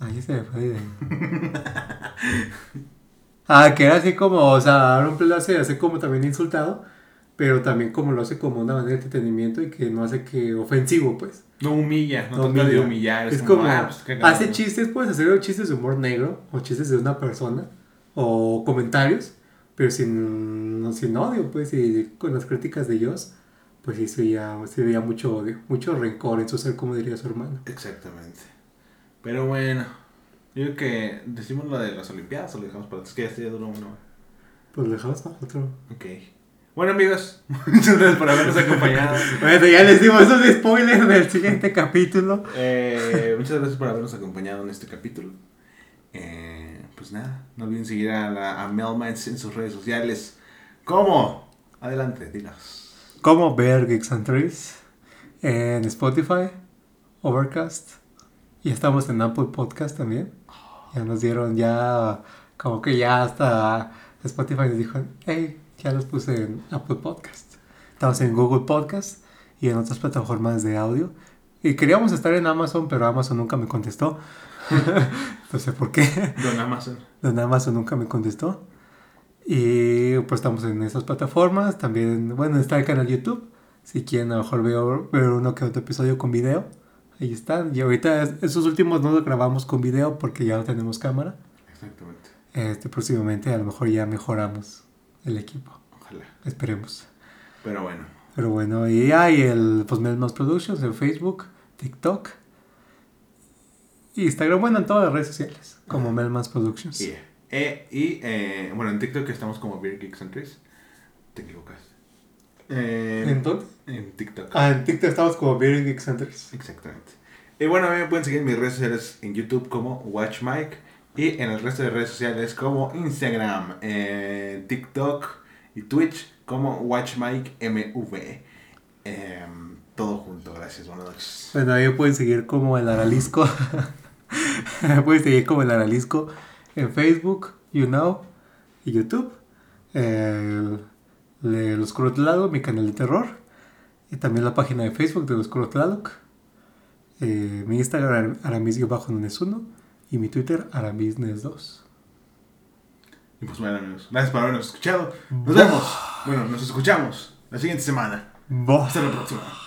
Ahí se me fue de... Ah, que era así como, o sea, Aaron lo hace, hace como también insultado, pero también como lo hace como una manera de entretenimiento y que no hace que ofensivo, pues. No humilla, no, No trata de humilla. humillar. Es como, ah, pues, hace chistes, puedes hacer chistes de humor negro, o chistes de una persona, o comentarios, pero sin, sin odio, pues, y con las críticas de ellos, pues sí se veía, se veía mucho odio, mucho rencor en su ser, como diría su hermano. Exactamente. Pero bueno, Yo creo que decimos lo de las Olimpiadas o lo dejamos para Es que ya, duró uno. Pues dejamos para otro. Ok. Bueno, amigos, [laughs] muchas gracias por habernos acompañado. Bueno, ya les dimos un spoiler del siguiente capítulo. Eh, muchas gracias por habernos acompañado en este capítulo. Eh, pues nada, no olviden seguir a, la, a Melmans en sus redes sociales. ¿Cómo? Adelante, dinos. Como Bear Geeks and Trees en Spotify, Overcast y estamos en Apple Podcast también. Ya nos dieron ya como que ya hasta Spotify nos dijo, hey, ya los puse en Apple Podcast. Estamos en Google Podcast y en otras plataformas de audio. Y queríamos estar en Amazon, pero Amazon nunca me contestó. [laughs] no sé por qué. Don Amazon. Don Amazon nunca me contestó. Y pues estamos en esas plataformas. También, bueno, está el canal YouTube. Si quieren, a lo mejor veo, ver uno que otro episodio con video. Ahí están. Y ahorita esos últimos no los grabamos con video porque ya no tenemos cámara. Exactamente. Este próximamente a lo mejor ya mejoramos el equipo. Ojalá. Esperemos. Pero bueno. Pero bueno, y hay el pues, Melmas Productions en Facebook, TikTok, Instagram, bueno, en todas las redes sociales, como Melmas Productions. Y, eh, y eh, bueno, en TikTok estamos como Beer Geeks and Trees. Te equivocas. Eh, ¿En dónde? En TikTok. Ah, en TikTok estamos como Beer Geeks and Trees. Exactamente. Y bueno, a mí me pueden seguir en mis redes sociales en YouTube como WatchMike y en el resto de redes sociales como Instagram, eh, TikTok y Twitch como WatchMikeMV. Eh, todo junto, gracias, buenas noches. Bueno, ahí pueden seguir como el Aralisco. [laughs] pueden seguir como el Aralisco en Facebook, YouNow y YouTube. El, el Oscuro Tlaloc, mi canal de terror. Y también la página de Facebook de Oscuro Tlaloc. Eh, mi Instagram, aramis-1 y mi Twitter, aramisnes2. Y pues bueno, amigos, gracias por habernos escuchado. Nos vemos. Bueno, nos escuchamos la siguiente semana. Hasta la próxima.